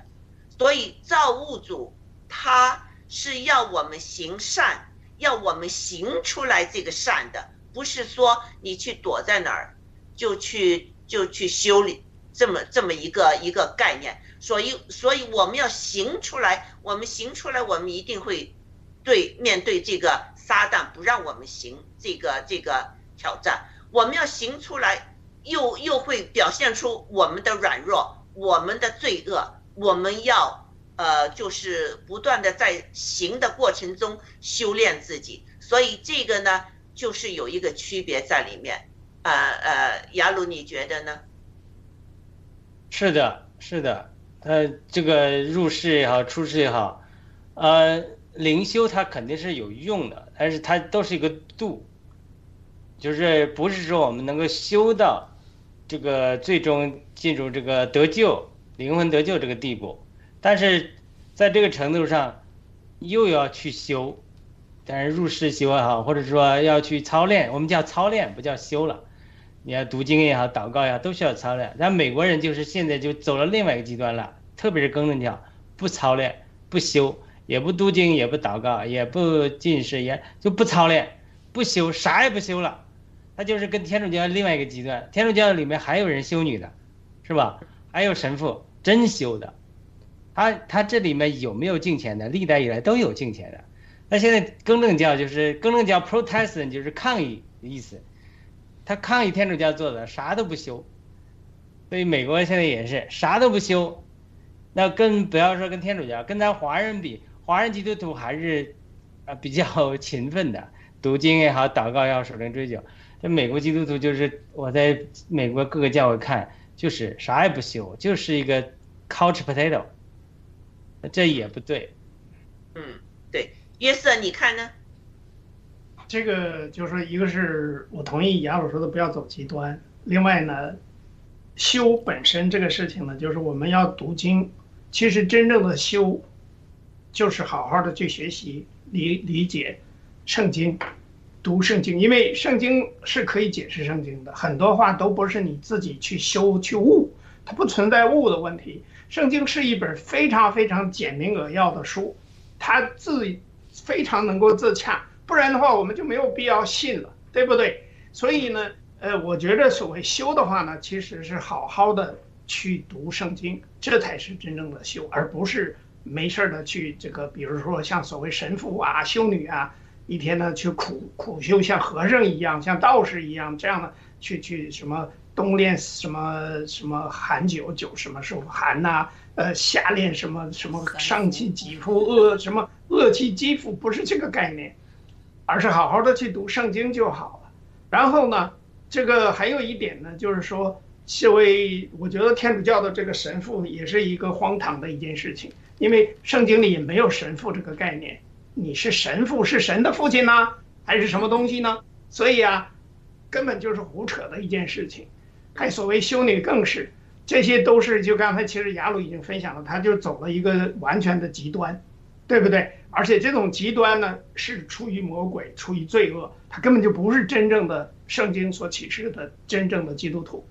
所以造物主他是要我们行善，要我们行出来这个善的，不是说你去躲在哪儿就去就去修理这么这么一个一个概念。所以所以我们要行出来，我们行出来，我们一定会对面对这个撒旦不让我们行这个这个。挑战，我们要行出来，又又会表现出我们的软弱，我们的罪恶。我们要呃，就是不断的在行的过程中修炼自己。所以这个呢，就是有一个区别在里面。呃呃，雅鲁，你觉得呢？是的，是的。呃，这个入世也好，出世也好，呃，灵修它肯定是有用的，但是它都是一个度。就是不是说我们能够修到这个最终进入这个得救、灵魂得救这个地步，但是在这个程度上又要去修，但是入世修也好，或者说要去操练，我们叫操练，不叫修了。你要读经也好，祷告也好，都需要操练。但美国人就是现在就走了另外一个极端了，特别是更正教，不操练、不修，也不读经，也不祷告，也不进食，也就不操练、不修，啥也不修了。他就是跟天主教另外一个极端，天主教里面还有人修女的，是吧？还有神父真修的，他他这里面有没有敬虔的？历代以来都有敬虔的。那现在更正教就是更正教 （Protestant） 就是抗议的意思，他抗议天主教做的啥都不修，所以美国现在也是啥都不修。那跟不要说跟天主教，跟咱华人比，华人基督徒还是啊比较勤奋的，读经也好，祷告也好，守灵追求。这美国基督徒就是我在美国各个教会看，就是啥也不修，就是一个 couch potato，这也不对。嗯，对，约瑟，你看呢？这个就是一个是我同意雅鲁说的，不要走极端。另外呢，修本身这个事情呢，就是我们要读经，其实真正的修，就是好好的去学习理理解圣经。读圣经，因为圣经是可以解释圣经的，很多话都不是你自己去修去悟，它不存在悟的问题。圣经是一本非常非常简明扼要的书，它自非常能够自洽，不然的话我们就没有必要信了，对不对？所以呢，呃，我觉得所谓修的话呢，其实是好好的去读圣经，这才是真正的修，而不是没事儿的去这个，比如说像所谓神父啊、修女啊。一天呢，去苦苦修，像和尚一样，像道士一样，这样的去去什么冬练什么什么寒酒，酒什么时候寒呐、呃，夏练什么什么上气给付，恶什么恶气肌肤，不是这个概念，而是好好的去读圣经就好了。然后呢，这个还有一点呢，就是说，是为我觉得天主教的这个神父也是一个荒唐的一件事情，因为圣经里也没有神父这个概念。你是神父，是神的父亲呢，还是什么东西呢？所以啊，根本就是胡扯的一件事情。还所谓修女更是，这些都是就刚才其实雅鲁已经分享了，他就走了一个完全的极端，对不对？而且这种极端呢，是出于魔鬼，出于罪恶，他根本就不是真正的圣经所启示的真正的基督徒。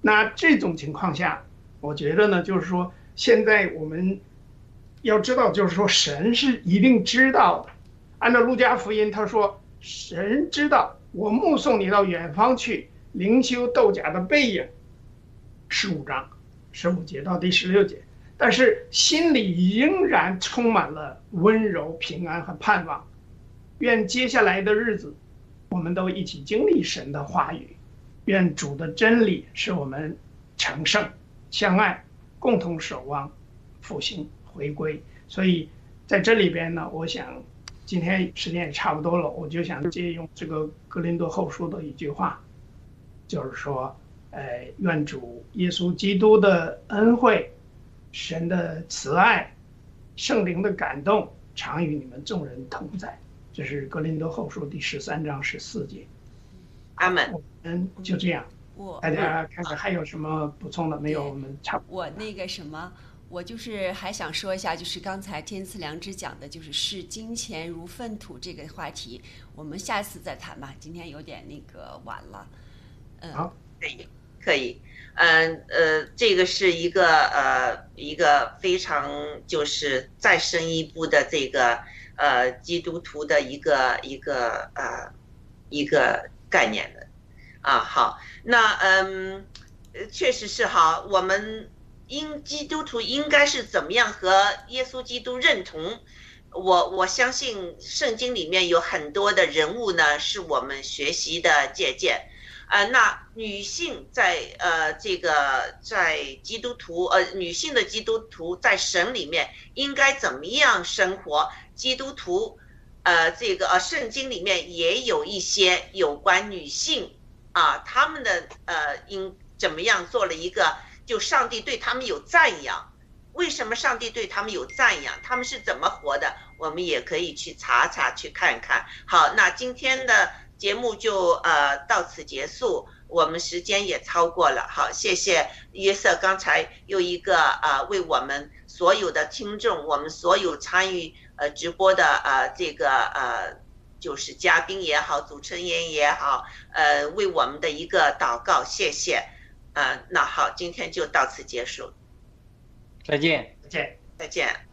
那这种情况下，我觉得呢，就是说现在我们要知道，就是说神是一定知道的。按照路加福音，他说神知道我目送你到远方去，灵修斗甲的背影。十五章十五节到第十六节，但是心里仍然充满了温柔、平安和盼望。愿接下来的日子，我们都一起经历神的话语。愿主的真理使我们成圣、相爱，共同守望复兴、回归。所以在这里边呢，我想今天时间也差不多了，我就想借用这个格林多后书的一句话，就是说，呃，愿主耶稣基督的恩惠、神的慈爱、圣灵的感动，常与你们众人同在。这是格林德后书第十三章十四节。阿门。我们就这样，我大家看看还有什么补充的没有？我们差不多。我那个什么，我就是还想说一下，就是刚才天赐良知讲的，就是视金钱如粪土这个话题，我们下次再谈吧。今天有点那个晚了，嗯，好可以，可以，嗯呃，这个是一个呃一个非常就是再深一步的这个呃基督徒的一个一个呃一个概念的啊。好，那嗯，确实是哈，我们应基督徒应该是怎么样和耶稣基督认同？我我相信圣经里面有很多的人物呢，是我们学习的借鉴。呃，那女性在呃这个在基督徒呃女性的基督徒在神里面应该怎么样生活？基督徒呃这个呃圣经里面也有一些有关女性啊她们的呃应怎么样做了一个就上帝对他们有赞扬。为什么上帝对他们有赞扬？他们是怎么活的？我们也可以去查查，去看看。好，那今天的节目就呃到此结束，我们时间也超过了。好，谢谢约瑟刚才又一个呃为我们所有的听众，我们所有参与呃直播的呃这个呃就是嘉宾也好，主持人也好，呃为我们的一个祷告，谢谢。呃，那好，今天就到此结束，再见。再见。再见。